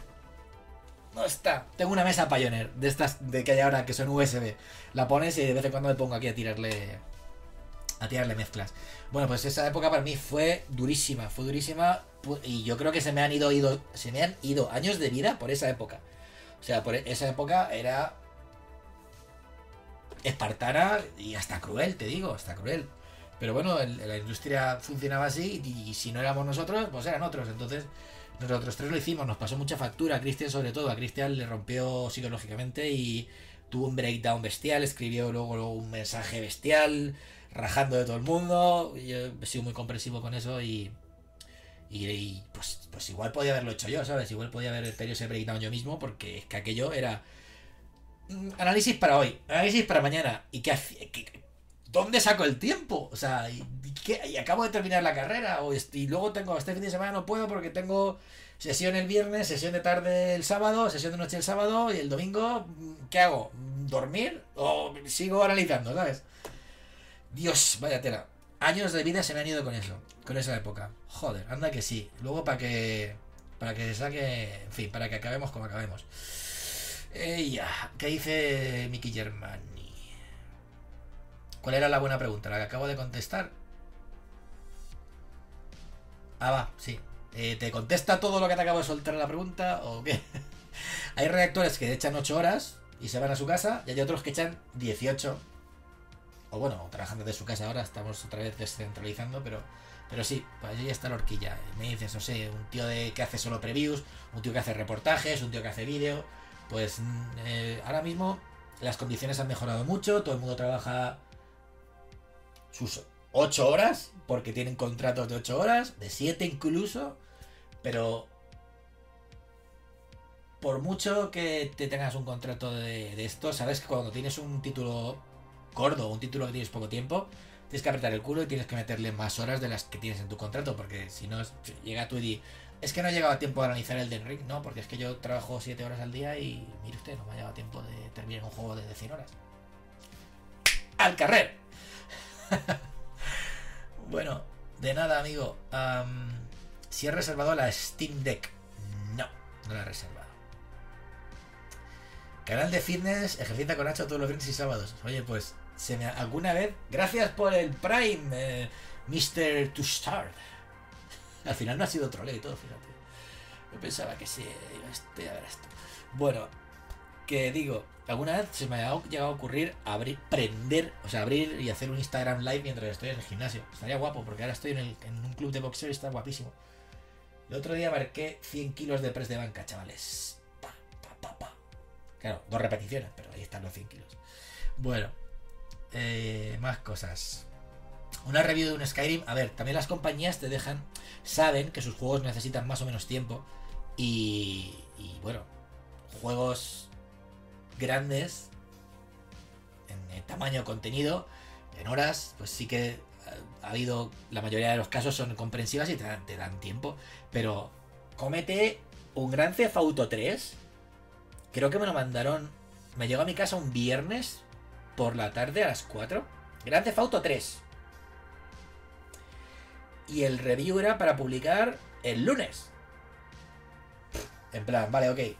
No está. Tengo una mesa Pioneer de estas de que hay ahora que son USB. La pones y de vez en cuando me pongo aquí a tirarle. A tirarle mezclas. Bueno, pues esa época para mí fue durísima. Fue durísima. Y yo creo que se me han ido, ido se me han ido años de vida por esa época. O sea, por esa época era espartana y hasta cruel, te digo, hasta cruel. Pero bueno, la industria funcionaba así y, si no éramos nosotros, pues eran otros. Entonces, nosotros tres lo hicimos, nos pasó mucha factura, a Cristian sobre todo, a Cristian le rompió psicológicamente y tuvo un breakdown bestial, escribió luego, un mensaje bestial, rajando de todo el mundo. Yo he sido muy comprensivo con eso y, pues, pues igual podía haberlo hecho yo, ¿sabes? Igual podía haber tenido ese breakdown yo mismo porque es que aquello era análisis para hoy, análisis para mañana. ¿Y qué, ¿Dónde saco el tiempo? O sea, y, acabo de terminar la carrera. O y luego tengo, este fin de semana no puedo porque tengo sesión el viernes, sesión de tarde el sábado, sesión de noche el sábado y el domingo, mm, ¿qué hago? ¿Dormir? ¿O sigo analizando, sabes? Dios, vaya tela. Años de vida se me han ido con eso, con esa época. Joder, anda que sí. Luego para que. Para que se saque. En fin, para que acabemos como acabemos. Ella, ¿qué dice Miki Germani? ¿Cuál era la buena pregunta? ¿La que acabo de contestar? Ah, va, sí. Eh, ¿Te contesta todo lo que te acabo de soltar la pregunta o qué? hay reactores que echan 8 horas y se van a su casa y hay otros que echan 18. O bueno, trabajando desde su casa ahora, estamos otra vez descentralizando, pero pero sí, pues ahí está la horquilla. Me dices, no sé, un tío de, que hace solo previews, un tío que hace reportajes, un tío que hace vídeo pues mm, eh, ahora mismo las condiciones han mejorado mucho, todo el mundo trabaja sus 8 horas, porque tienen contratos de 8 horas, de 7 incluso, pero por mucho que te tengas un contrato de, esto, sabes que cuando tienes un título gordo, un título que tienes poco tiempo, tienes que apretar el culo y tienes que meterle más horas de las que tienes en tu contrato, porque si no, llega tú y es que no ha llegado a tiempo de analizar el Den Ring, no, porque es que yo trabajo 7 horas al día y mire usted, no me ha llegado tiempo de terminar un juego de 100 horas. ¡Al carrer! bueno, de nada, amigo. Am, si he reservado la Steam Deck. No, no la he reservado. Canal de fitness, ejercita con Nacho todos los viernes y sábados. Oye, pues, se me, alguna vez. Gracias por el Prime, eh, Mr. To Start. Al final no ha sido troleo y todo, fíjate. Yo pensaba que sí, este. Bueno, que digo, alguna vez se me ha llegado a ocurrir abrir, prender, o sea, abrir y hacer un Instagram live mientras estoy en el gimnasio. Estaría guapo, porque ahora estoy en un club de boxeo y está guapísimo. El otro día marqué 100 kilos de press de banca, chavales. Pa, pa, pa, pa. Claro, dos repeticiones, pero ahí están los 100 kilos. Bueno, eh, más cosas. Una review de un Skyrim. A ver, también las compañías te dejan, saben que sus juegos necesitan más o menos tiempo. Y, y bueno, juegos grandes en, tamaño contenido, en horas, pues sí que ha, ha habido, la mayoría de los casos son comprensivas y te dan, tiempo. Pero comete un gran Theft Auto 3. Creo que me lo mandaron. Me llegó a mi casa un viernes por la tarde a las 4. Gran Theft Auto 3. Y el review era para publicar el lunes. En plan, vale, ok.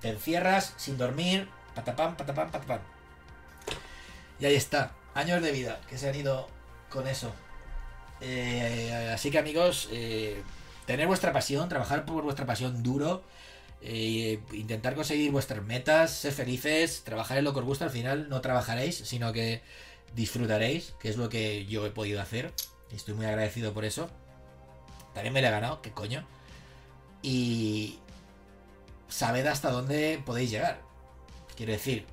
Te encierras sin dormir, patapam, patapam, patapam. Y ahí está. Años de vida que se han ido con eso. Eh, así que amigos, eh, tener vuestra pasión, trabajar por vuestra pasión duro, eh, intentar conseguir vuestras metas, ser felices, trabajar en lo que os gusta, al final no trabajaréis, sino que disfrutaréis, que es lo que yo he podido hacer. Estoy muy agradecido por eso. También me lo he ganado, qué coño. Y sabed hasta dónde podéis llegar. Quiero decir,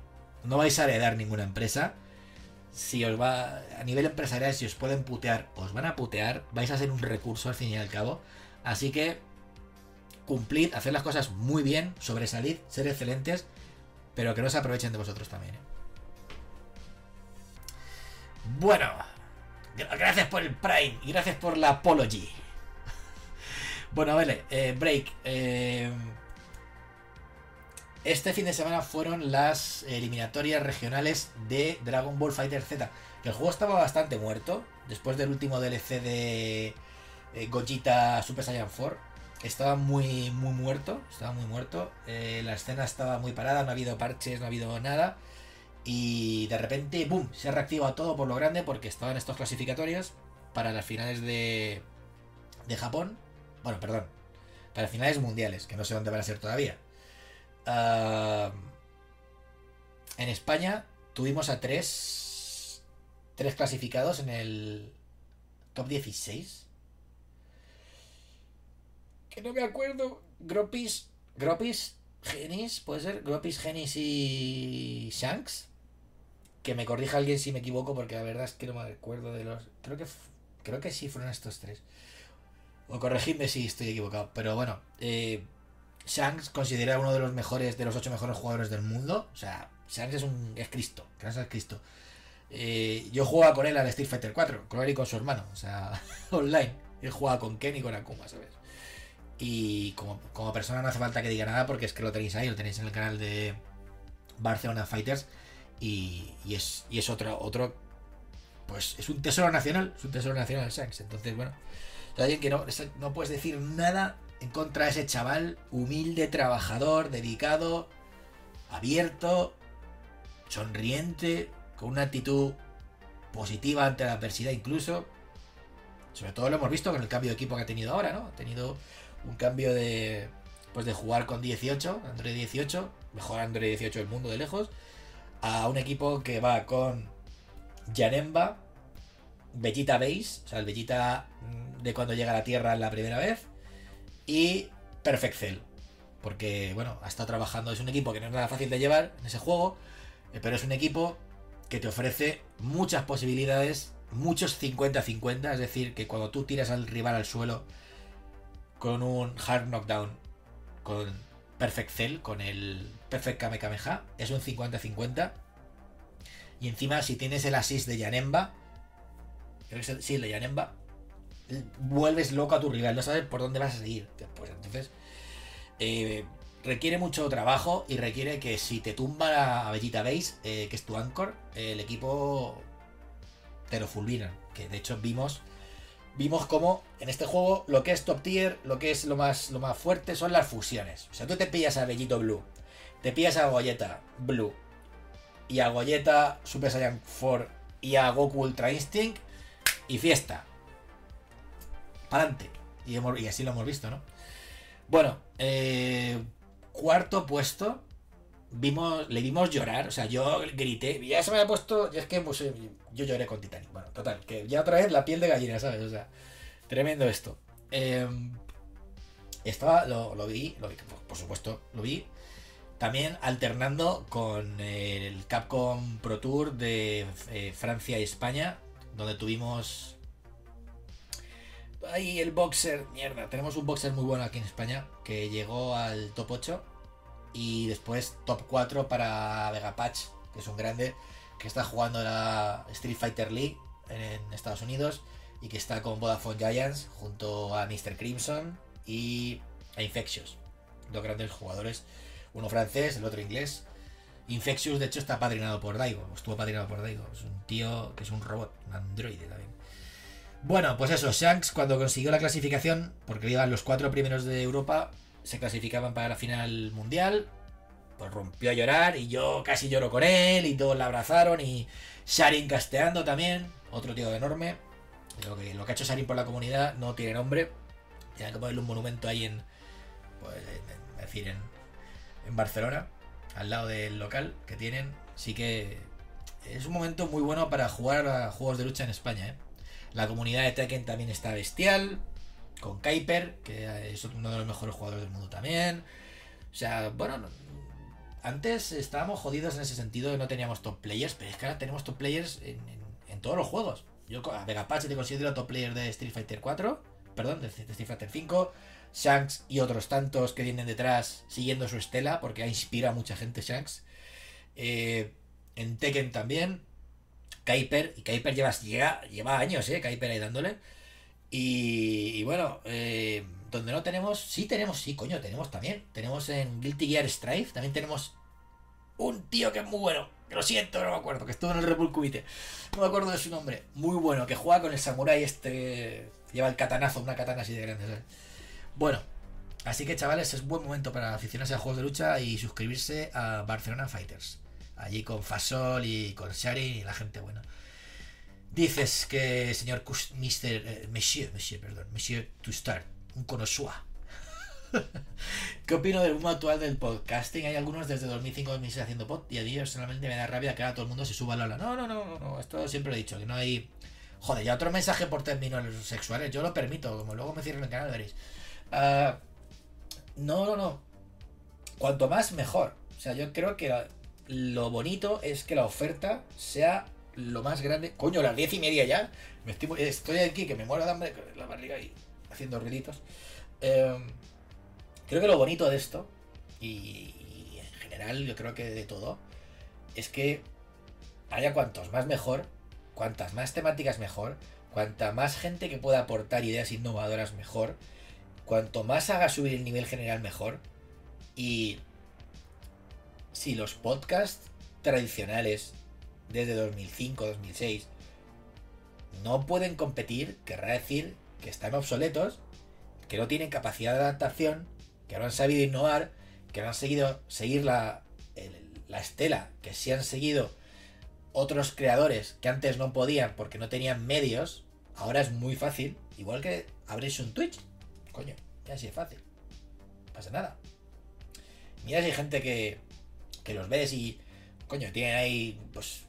no vais a heredar ninguna empresa. Si os va a nivel empresarial, si os pueden putear, os van a putear. Vais a ser un recurso al fin y al cabo. Así que cumplid, hacer las cosas muy bien, sobresalid, ser excelentes, pero que no se aprovechen de vosotros también. ¿eh? Bueno, gra- gracias por el Prime y gracias por la Apology. Bueno, vale, eh, break. eh, este fin de semana fueron las eliminatorias regionales de Dragon Ball Fighter Z. Que el juego estaba bastante muerto. Después del último DLC de eh, Super Saiyan 4. Estaba muy, muy muerto. Estaba muy muerto. Eh, la escena estaba muy parada. No ha habido parches, no ha habido nada. Y de repente, ¡boom! Se ha reactivado todo por lo grande porque estaban estos clasificatorios para las finales de, de Japón. Bueno, perdón. Para finales mundiales, que no sé dónde van a ser todavía. Ah, en España tuvimos a tres, tres clasificados en el top 16. Que no me acuerdo. Gropis, Gropis, Genis, puede ser. Gropis, Genis y Shanks. Que me corrija alguien si me equivoco, porque la verdad es que no me acuerdo de los. Creo que, creo que sí fueron estos tres. O corregidme si estoy equivocado. Pero bueno, eh, Shanks considera uno de los mejores, de los ocho mejores jugadores del mundo. O sea, Shanks es un es Cristo, Shanks es Cristo. Eh, yo jugaba con él al Street Fighter 4, con él y con su hermano, o sea, online. Él jugaba con Ken y con Akuma, ¿sabes? Y como, como persona no hace falta que diga nada porque es que lo tenéis ahí, lo tenéis en el canal de Barcelona Fighters y, y es, y es otro, otro, pues es un tesoro nacional, es un tesoro nacional Shanks. Entonces, bueno, es que no, no puedes decir nada en contra de ese chaval humilde, trabajador, dedicado, abierto, sonriente, con una actitud positiva ante la adversidad incluso. Sobre todo lo hemos visto con el cambio de equipo que ha tenido ahora, ¿no? Ha tenido un cambio de pues de jugar con 18, Android 18, mejor Android 18 del mundo de lejos, a un equipo que va con Janemba, Vegeta Base, o sea, el Vegeta mm, de cuando llega a la Tierra la primera vez, y Perfect Cell. Porque, bueno, ha estado trabajando, es un equipo que no es nada fácil de llevar en ese juego, eh, pero es un equipo que te ofrece muchas posibilidades, muchos 50-50, es decir, que cuando tú tiras al rival al suelo con un hard knockdown, con Perfect Cell, con el Perfect Kamehameha, es un 50-50. Y encima, si tienes el assist de Yanemba, creo que es el, sí, de Yanemba, vuelves loco a tu rival, no sabes por dónde vas a seguir. Pues entonces, eh, requiere mucho trabajo y requiere que si te tumba a Bellita Base, eh, que es tu anchor, el equipo te lo fulminan. Que de hecho vimos vimos como en este juego lo que es top tier, lo que es lo más, lo más fuerte son las fusiones. O sea, tú te pillas a Bellito Blue, te pillas a Goyeta Blue y a Goyeta Super Saiyan 4 y a Goku Ultra Instinct y fiesta. Pa'lante. Y, y así lo hemos visto, ¿no? Bueno, eh, cuarto puesto. Vimos, le vimos llorar, o sea, yo grité, ya se me había puesto, y es que pues, eh, yo lloré con Titanic. Bueno, total, que ya otra vez la piel de gallina, ¿sabes? O sea, tremendo esto. Eh, estaba, lo vi, lo vi, por supuesto, lo vi. También alternando con el Capcom Pro Tour de eh, Francia y España, donde tuvimos Ahí el boxer, mierda, tenemos un boxer muy bueno aquí en España que llegó al top 8 y después top 4 para Vegapatch, que es un grande que está jugando la Street Fighter League en Estados Unidos y que está con Vodafone Giants junto a Mr. Crimson y a Infectious, dos grandes jugadores, uno francés, el otro inglés. Infectious de hecho está padrinado por Daigo, estuvo padrinado por Daigo, es un tío que es un robot, un androide también. Bueno, pues eso, Shanks cuando consiguió la clasificación, porque iban los cuatro primeros de Europa, se clasificaban para la final mundial, pues rompió a llorar y yo casi lloro con él y todos la abrazaron y Sharin casteando también, otro tío enorme. Lo que, lo que ha hecho Sharin por la comunidad no tiene nombre, tiene que ponerle un monumento ahí en, pues, en- en- en, en Barcelona, al lado del local que tienen. Sí que es un momento muy bueno para jugar a juegos de lucha en España, ¿eh? La comunidad de Tekken también está bestial. Con Kuiper, que es uno de los mejores jugadores del mundo también. O sea, bueno, no- antes estábamos jodidos en ese sentido no teníamos top players, pero es que ahora tenemos top players en, todos los juegos. Yo a Vegapatch te considero top player de Street Fighter 4, perdón, de, de Street Fighter 5. Shanks y otros tantos que vienen detrás siguiendo su estela, porque ha inspirado a mucha gente Shanks. Eh, en Tekken también. Kuiper, y Kuiper lleva, lleva, lleva años, ¿eh? Kuiper ahí dándole. Y, y bueno, eh, donde no tenemos, sí tenemos, sí, coño, tenemos también. Tenemos en Guilty Gear Strife, también tenemos un tío que es muy bueno. Lo siento, no me acuerdo, que estuvo en el Kumite. No me acuerdo de su nombre. Muy bueno, que juega con el samurai este. Lleva el katanazo, una katana así de grande, ¿sabes? Bueno, así que chavales, es buen momento para aficionarse a juegos de lucha y suscribirse a Barcelona Fighters. Allí con Fasol y con Sharin y la gente buena. Dices que, señor Mr. eh, Monsieur, Monsieur, perdón, Monsieur to start, un connoisseur. ¿Qué opino del boom actual del podcasting? Hay algunos desde 2005-2006 haciendo pod y a mí personalmente me da rabia que ahora todo el mundo se suba a la ola. No, no, no, no, esto siempre lo he dicho, que no hay... Joder, ya otro mensaje por términos sexuales, yo lo permito, como luego me cierren el canal veréis. Ah, no, no, no. Cuanto más, mejor. O sea, yo creo que lo bonito es que la oferta sea lo más grande. Coño, las diez y media ya. Me estoy, aquí que me muero de la barriga ahí haciendo ruiditos. Eh, creo que lo bonito de esto, y, y en general yo creo que de todo, es que haya cuantos más mejor, cuantas más temáticas mejor, cuanta más gente que pueda aportar ideas innovadoras mejor, cuanto más haga subir el nivel general mejor. Y si los podcasts tradicionales desde 2005, 2006 no pueden competir, querrá decir que están obsoletos, que no tienen capacidad de adaptación, que no han sabido innovar, que no han seguido seguir la, el- la estela que sí han seguido otros creadores que antes no podían porque no tenían medios, ahora es muy fácil, igual que abrirse un Twitch. Coño, ya así es fácil. No pasa nada. Mira si hay gente que, que los ves y, coño, tienen ahí, pues,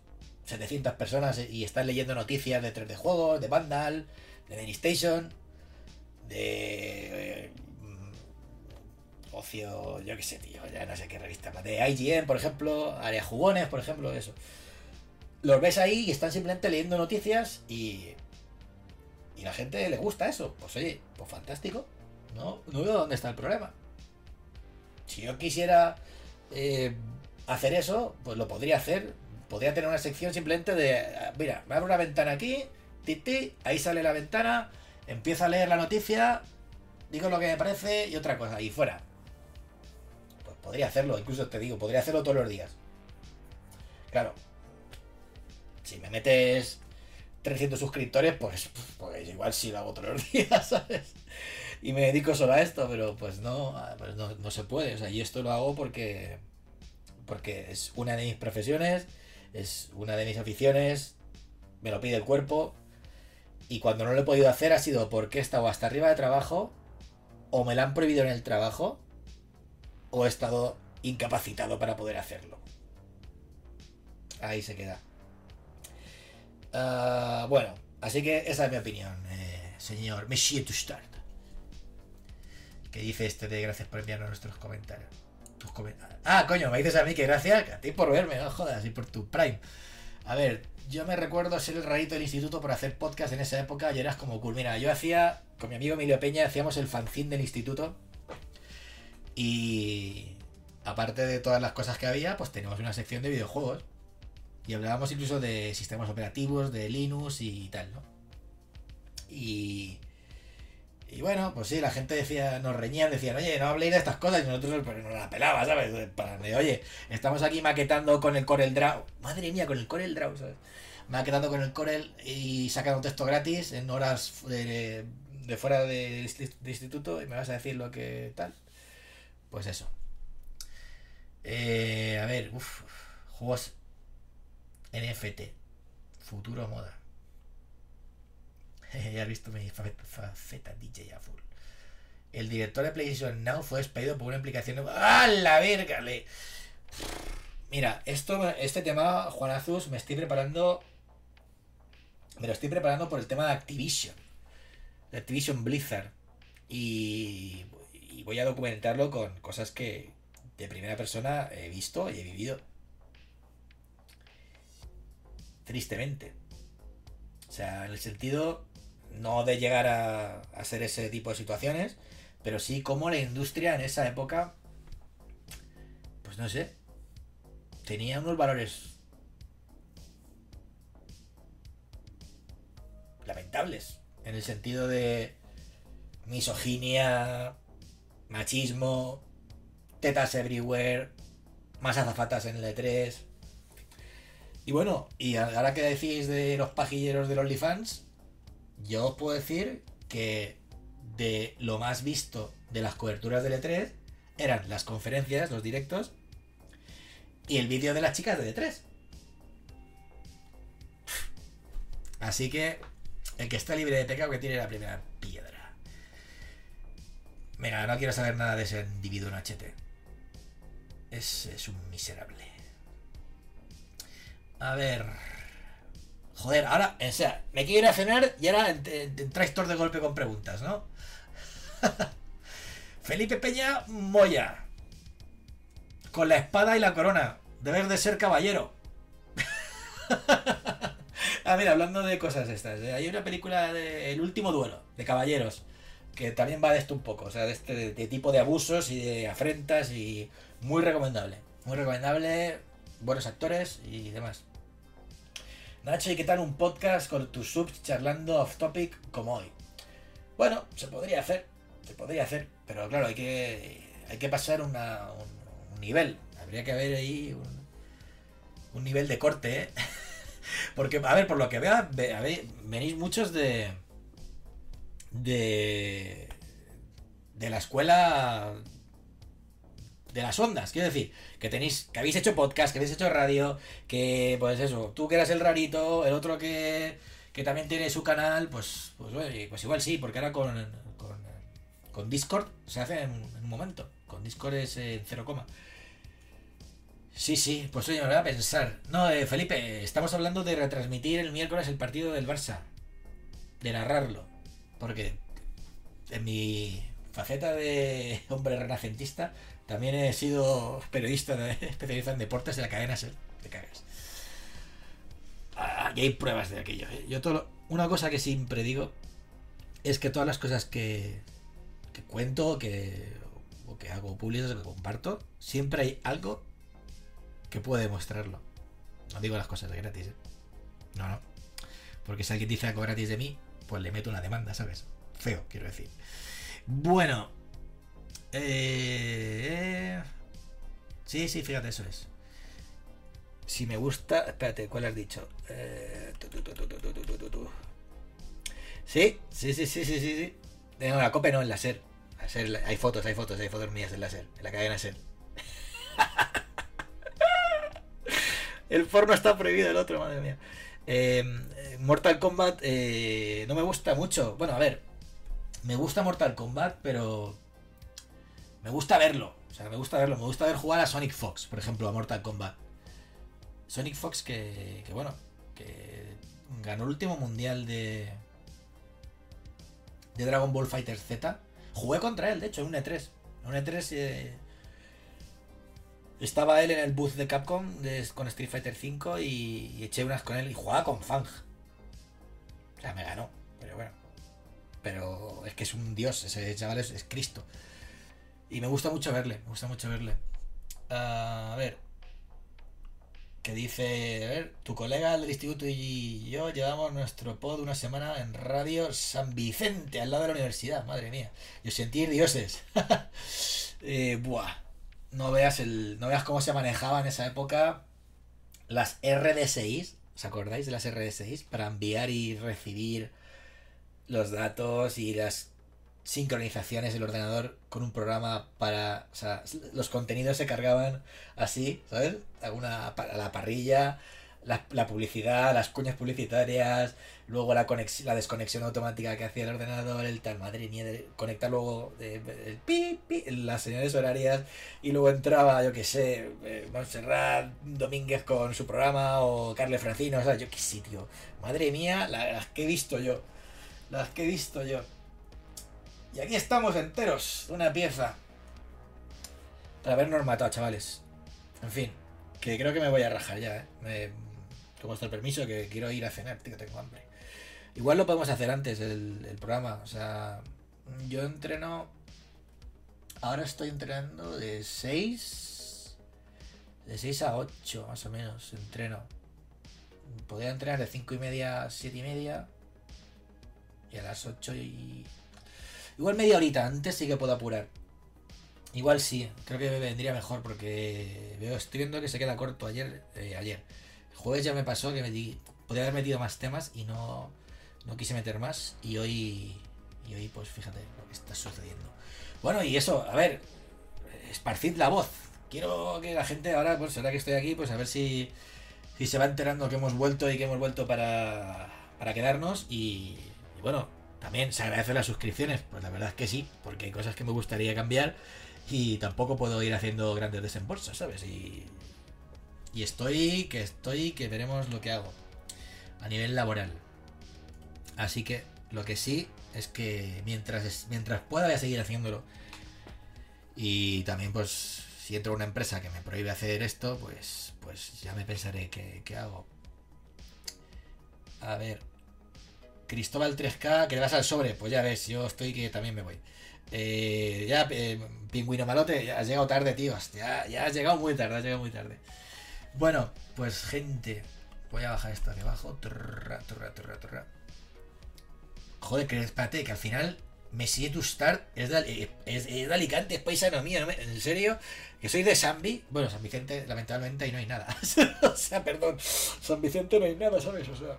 700 personas y están leyendo noticias de 3D juegos, de Vandal, de Many Station, de. eh, ocio, yo qué sé, tío, ya no sé qué revista más. De IGN, por ejemplo, Área Jugones, por ejemplo, eso. los ves ahí y están simplemente leyendo noticias y. Y la gente le gusta eso. Pues oye, pues fantástico. No, no veo dónde está el problema. Si yo quisiera eh, hacer eso, pues lo podría hacer. Podría tener una sección simplemente de. Mira, me abro una ventana aquí, titi, ahí sale la ventana, empiezo a leer la noticia, digo lo que me parece y otra cosa, y fuera. Pues podría hacerlo, incluso te digo, podría hacerlo todos los días. Claro, si me metes 300 suscriptores, pues, pues igual sí lo hago todos los días, ¿sabes? Y me dedico solo a esto, pero pues no, pues no, no se puede. O sea, y esto lo hago porque, porque es una de mis profesiones, es una de mis aficiones, me lo pide el cuerpo. Y cuando no lo he podido hacer ha sido porque he estado hasta arriba de trabajo, o me lo han prohibido en el trabajo, o he estado incapacitado para poder hacerlo. Ahí se queda. Ah, bueno, así que esa es mi opinión, eh, señor Monsieur Tustard. Que dice este de gracias por enviarnos nuestros comentarios. Tus comentarios. Ah, coño, me dices a mí que gracias a ti por verme, no jodas, y por tu Prime. A ver, yo me recuerdo ser el rarito del instituto por hacer podcast en esa época y eras como cool. Mira, yo hacía, con mi amigo Emilio Peña, hacíamos el fanzine del instituto. Y aparte de todas las cosas que había, pues teníamos una sección de videojuegos. Y hablábamos incluso de sistemas operativos, de Linux y tal, ¿no? Y, y bueno, pues sí, la gente decía, nos reñían, decían, oye, no habléis de estas cosas, y nosotros nos la pelaba, ¿sabes? Para, de, oye, estamos aquí maquetando con el Corel Draw. Madre mía, con el Corel Draw, ¿sabes? Maquetando con el Corel y sacando texto gratis en horas de, de fuera de, de, instituto y me vas a decir lo que tal. Pues eso. Eh, a ver, uff, juegos NFT. Futuro moda. ya has visto mi faceta DJ a full. El director de PlayStation Now fue despedido por una implicación. ¡Ah, la verga! Le... Mira, esto, este tema, Juan Azus, me estoy preparando. Me lo estoy preparando por el tema de Activision. De Activision Blizzard. Y, y voy a documentarlo con cosas que de primera persona he visto y he vivido. Tristemente. O sea, en el sentido no de llegar a, ser ese tipo de situaciones, pero sí como la industria en esa época, pues no sé, tenía unos valores lamentables, en el sentido de misoginia, machismo, tetas everywhere, más azafatas en el E3. Y bueno, y ahora que decís de los pajilleros del OnlyFans, yo puedo decir que de lo más visto de las coberturas del E3 eran las conferencias, los directos y el vídeo de las chicas de E3. Así que el que está libre de pecado que tiene la primera piedra. Venga, no quiero saber nada de ese individuo en HT. Es, es un miserable. A ver. Joder, ahora, o sea, me quiero ir a cenar y ahora entráis todos de golpe con preguntas, ¿no? Felipe Peña Moya. Con la espada y la corona. Debes de ser caballero. ah, mira, hablando de cosas estas. Eh, hay una película de El último duelo, de caballeros. Que también va de esto un poco. O sea, de este de tipo de abusos y de afrentas. Y muy recomendable. Muy recomendable. Buenos actores y demás. Nacho, ¿y qué tal un podcast con tus subs charlando off topic como hoy? Bueno, se podría hacer, se podría hacer, pero claro, hay que, hay que pasar un, nivel. Habría que haber ahí un, un nivel de corte, ¿eh? Porque, a ver, por lo que veo, venís muchos de. de. de la escuela de las ondas, quiero decir, que tenéis, que habéis hecho podcast, que habéis hecho radio, que pues eso, tú que eras el rarito, el otro que, que también tiene su canal, pues, pues, pues igual sí, porque ahora con, con, con Discord se hace en, un momento, con Discord es en cero coma. Sí, sí, pues oye, me voy a pensar. No, eh, Felipe, estamos hablando de retransmitir el miércoles el partido del Barça. De narrarlo. Porque en mi faceta de hombre renacentista también he sido periodista especializado en deportes de la cadena SER. Te cagas. y hay pruebas de aquello. ¿eh? Yo todo una cosa que siempre digo es que todas las cosas que, cuento que, o que hago públicas o que comparto, siempre hay algo que puede demostrarlo. No digo las cosas gratis, ¿eh? No, no. Porque si alguien dice algo gratis de mí, pues le meto una demanda, ¿sabes? Feo, quiero decir. Bueno. Eh... Sí, sí, fíjate, eso es. Si me gusta... Espérate, ¿cuál has dicho? Eh... Sí, sí, sí, sí, sí, sí. No, la cope no, en láser. láser. Hay fotos, hay fotos, hay fotos mías en láser. En la cadena láser. el porno está prohibido, el otro, madre mía. Eh, Mortal Kombat eh, no me gusta mucho. Bueno, a ver, me gusta Mortal Kombat, pero me gusta verlo. O sea, me gusta verlo. Me gusta ver jugar a Sonic Fox, por ejemplo, a Mortal Kombat. Sonic Fox que, que bueno, que ganó el último mundial de de Dragon Ball Fighter Z. Jugué contra él, de hecho, en un E3. En un E3 eh, estaba él en el booth de Capcom con Street Fighter V y, eché unas con él y jugaba con Fang. O sea, me ganó, pero bueno. Pero es que es un dios, ese chaval es, Cristo. Y me gusta mucho verle, me gusta mucho verle. a ver. Que dice, a ver, tu colega del instituto y yo llevamos nuestro pod una semana en Radio San Vicente, al lado de la universidad, madre mía. Yo sentí dioses. eh, buah no veas el no veas cómo se manejaba en esa época las RD6, ¿os acordáis de las RD6? Para enviar y recibir los datos y las sincronizaciones del ordenador con un programa para, o sea, los contenidos se cargaban así, ¿sabes? Alguna la parrilla, la, publicidad, las cuñas publicitarias, luego la, la desconexión automática que hacía el ordenador, el tal, madre mía, conectar luego el pi, las señales horarias y luego entraba, yo que sé, eh, Montserrat Domínguez con su programa o Carle Francino, o yo qué sitio. Madre mía, las que he visto yo. Las que he visto yo. Y aquí estamos enteros, una pieza. Para habernos matado, chavales. En fin, que creo que me voy a rajar ya, ¿eh? Me, está el permiso, que quiero ir a cenar, tío, tengo hambre. Igual lo podemos hacer antes el, programa. O sea, yo entreno. Ahora estoy entrenando de 6. De 6 a 8, más o menos. Entreno. Podría entrenar de 5 y media a 7 y media. Y a las 8 y. Igual media horita. Antes sí que puedo apurar. Igual sí, creo que me vendría mejor porque veo, estoy viendo que se queda corto ayer. Eh, ayer jueves ya me pasó que me di, podría haber metido más temas y no, no quise meter más. Y hoy, y hoy, pues fíjate lo que está sucediendo. Bueno, y eso, a ver, esparcid la voz. Quiero que la gente ahora, pues ahora que estoy aquí, pues a ver si, si se va enterando que hemos vuelto y que hemos vuelto para, para quedarnos. Y, y bueno, también se agradece las suscripciones. Pues la verdad es que sí, porque hay cosas que me gustaría cambiar y tampoco puedo ir haciendo grandes desembolsos, ¿sabes? Y, y estoy, que estoy, que veremos lo que hago a nivel laboral. Así que lo que sí es que mientras, mientras pueda voy a seguir haciéndolo. Y también pues si entro a una empresa que me prohíbe hacer esto, pues, pues ya me pensaré qué, hago. A ver. Cristóbal 3K, que le vas al sobre. Pues ya ves, yo estoy que también me voy. Eh, ya, eh, pingüino malote, has llegado tarde, tío. Ya, has llegado muy tarde, has llegado muy tarde. Bueno, pues gente, voy a bajar esto hacia abajo. Joder, que espérate, que al final Messi to Start es de, es, de Alicante, es paisano mío. ¿En serio? Que soy de Zambi. Bueno, San Vicente, lamentablemente, ahí no hay nada. o sea, perdón. San Vicente no hay nada, ¿sabes? O sea.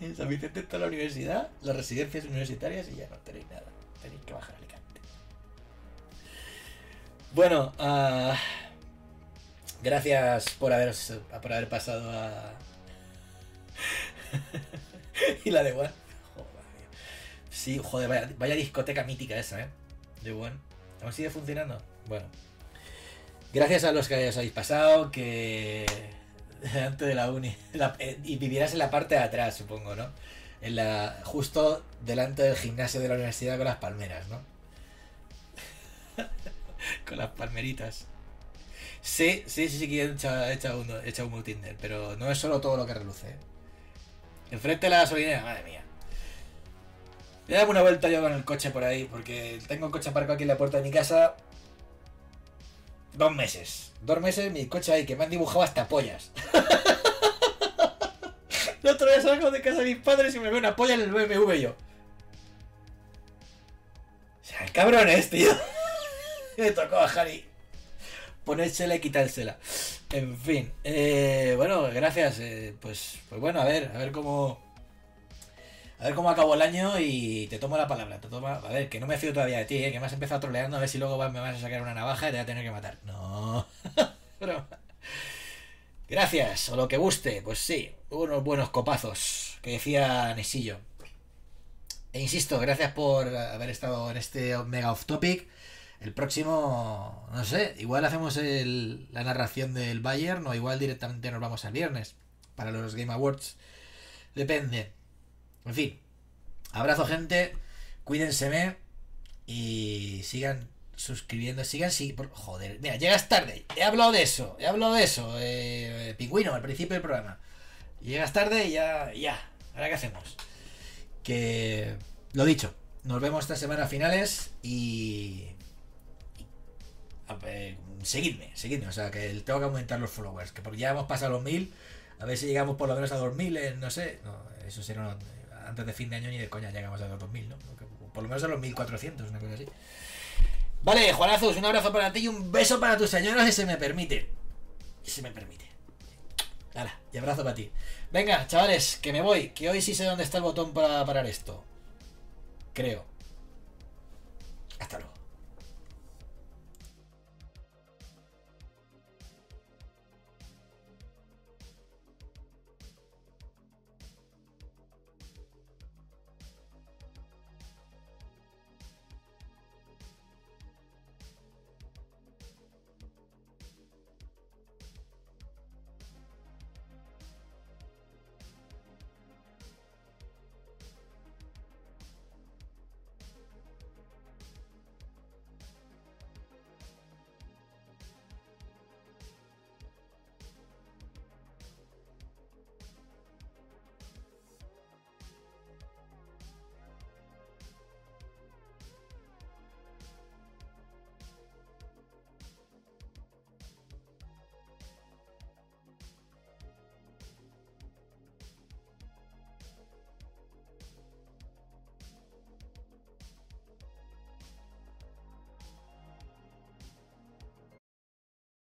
En San Vicente está la universidad, las residencias universitarias y ya no tenéis nada. Tenéis que bajar a Alicante. Bueno, uh, Gracias por haber, por haber pasado a. y la de One. Sí, joder, vaya, discoteca mítica esa, ¿eh? De One. ¿Aún sigue funcionando? Bueno. Gracias a los que os habéis pasado, que. Delante de la uni. Y vivieras en la parte de atrás, supongo, ¿no? En la, justo delante del gimnasio de la universidad con las palmeras, ¿no? con las palmeritas. Sí, sí, sí, sí que he echado, he echado uno, he Tinder, pero no es solo todo lo que reluce. ¿eh? Enfrente de la gasolinera, madre mía. A darme una vuelta yo con el coche por ahí, porque tengo el coche aparcado aquí en la puerta de mi casa. Dos meses. Dos meses mi coche ahí, que me han dibujado hasta pollas. el otro día salgo de casa de mis padres y me veo una polla en el BMW yo. O sea, el cabrón es, tío. me tocó bajar y ponérsela y quitársela. En fin, eh, bueno, gracias. eh, pues, pues bueno, a ver, a ver cómo. A ver cómo acabó el año y te tomo la palabra. Te tomo, a ver, que no me fío todavía de ti, eh, que me has empezado troleando a ver si luego me vas a sacar una navaja y te voy a tener que matar. No. Gracias, o lo que guste, pues sí, unos buenos copazos, que decía Nesillo. E insisto, gracias por haber estado en este mega off topic. El próximo, no sé, igual hacemos el- la narración del Bayern o igual directamente nos vamos al viernes para los Game Awards. Depende. En fin, abrazo gente, cuídense y sigan suscribiendo, sigan, sí, por- joder, mira, llegas tarde, he hablado de eso, he hablado de eso, eh, pingüino al principio del programa. Llegas tarde y ya, ya, ahora qué hacemos. Que, lo dicho, nos vemos esta semana a finales y a seguidme, seguidme, o sea, que tengo que aumentar los followers, que porque ya hemos pasado los mil, a ver si llegamos por lo menos a 2000, en, no sé, eso será una- antes de fin de año ni de coña llegamos a los 2000, ¿no? Por lo menos a los 1400, una cosa así. Vale, Juanazos, un abrazo para ti y un beso para tus señoras si se me permite. Si se me permite. Hala, y abrazo para ti. Venga, chavales, que me voy, que hoy sí sé dónde está el botón para parar esto. Creo. Hasta luego.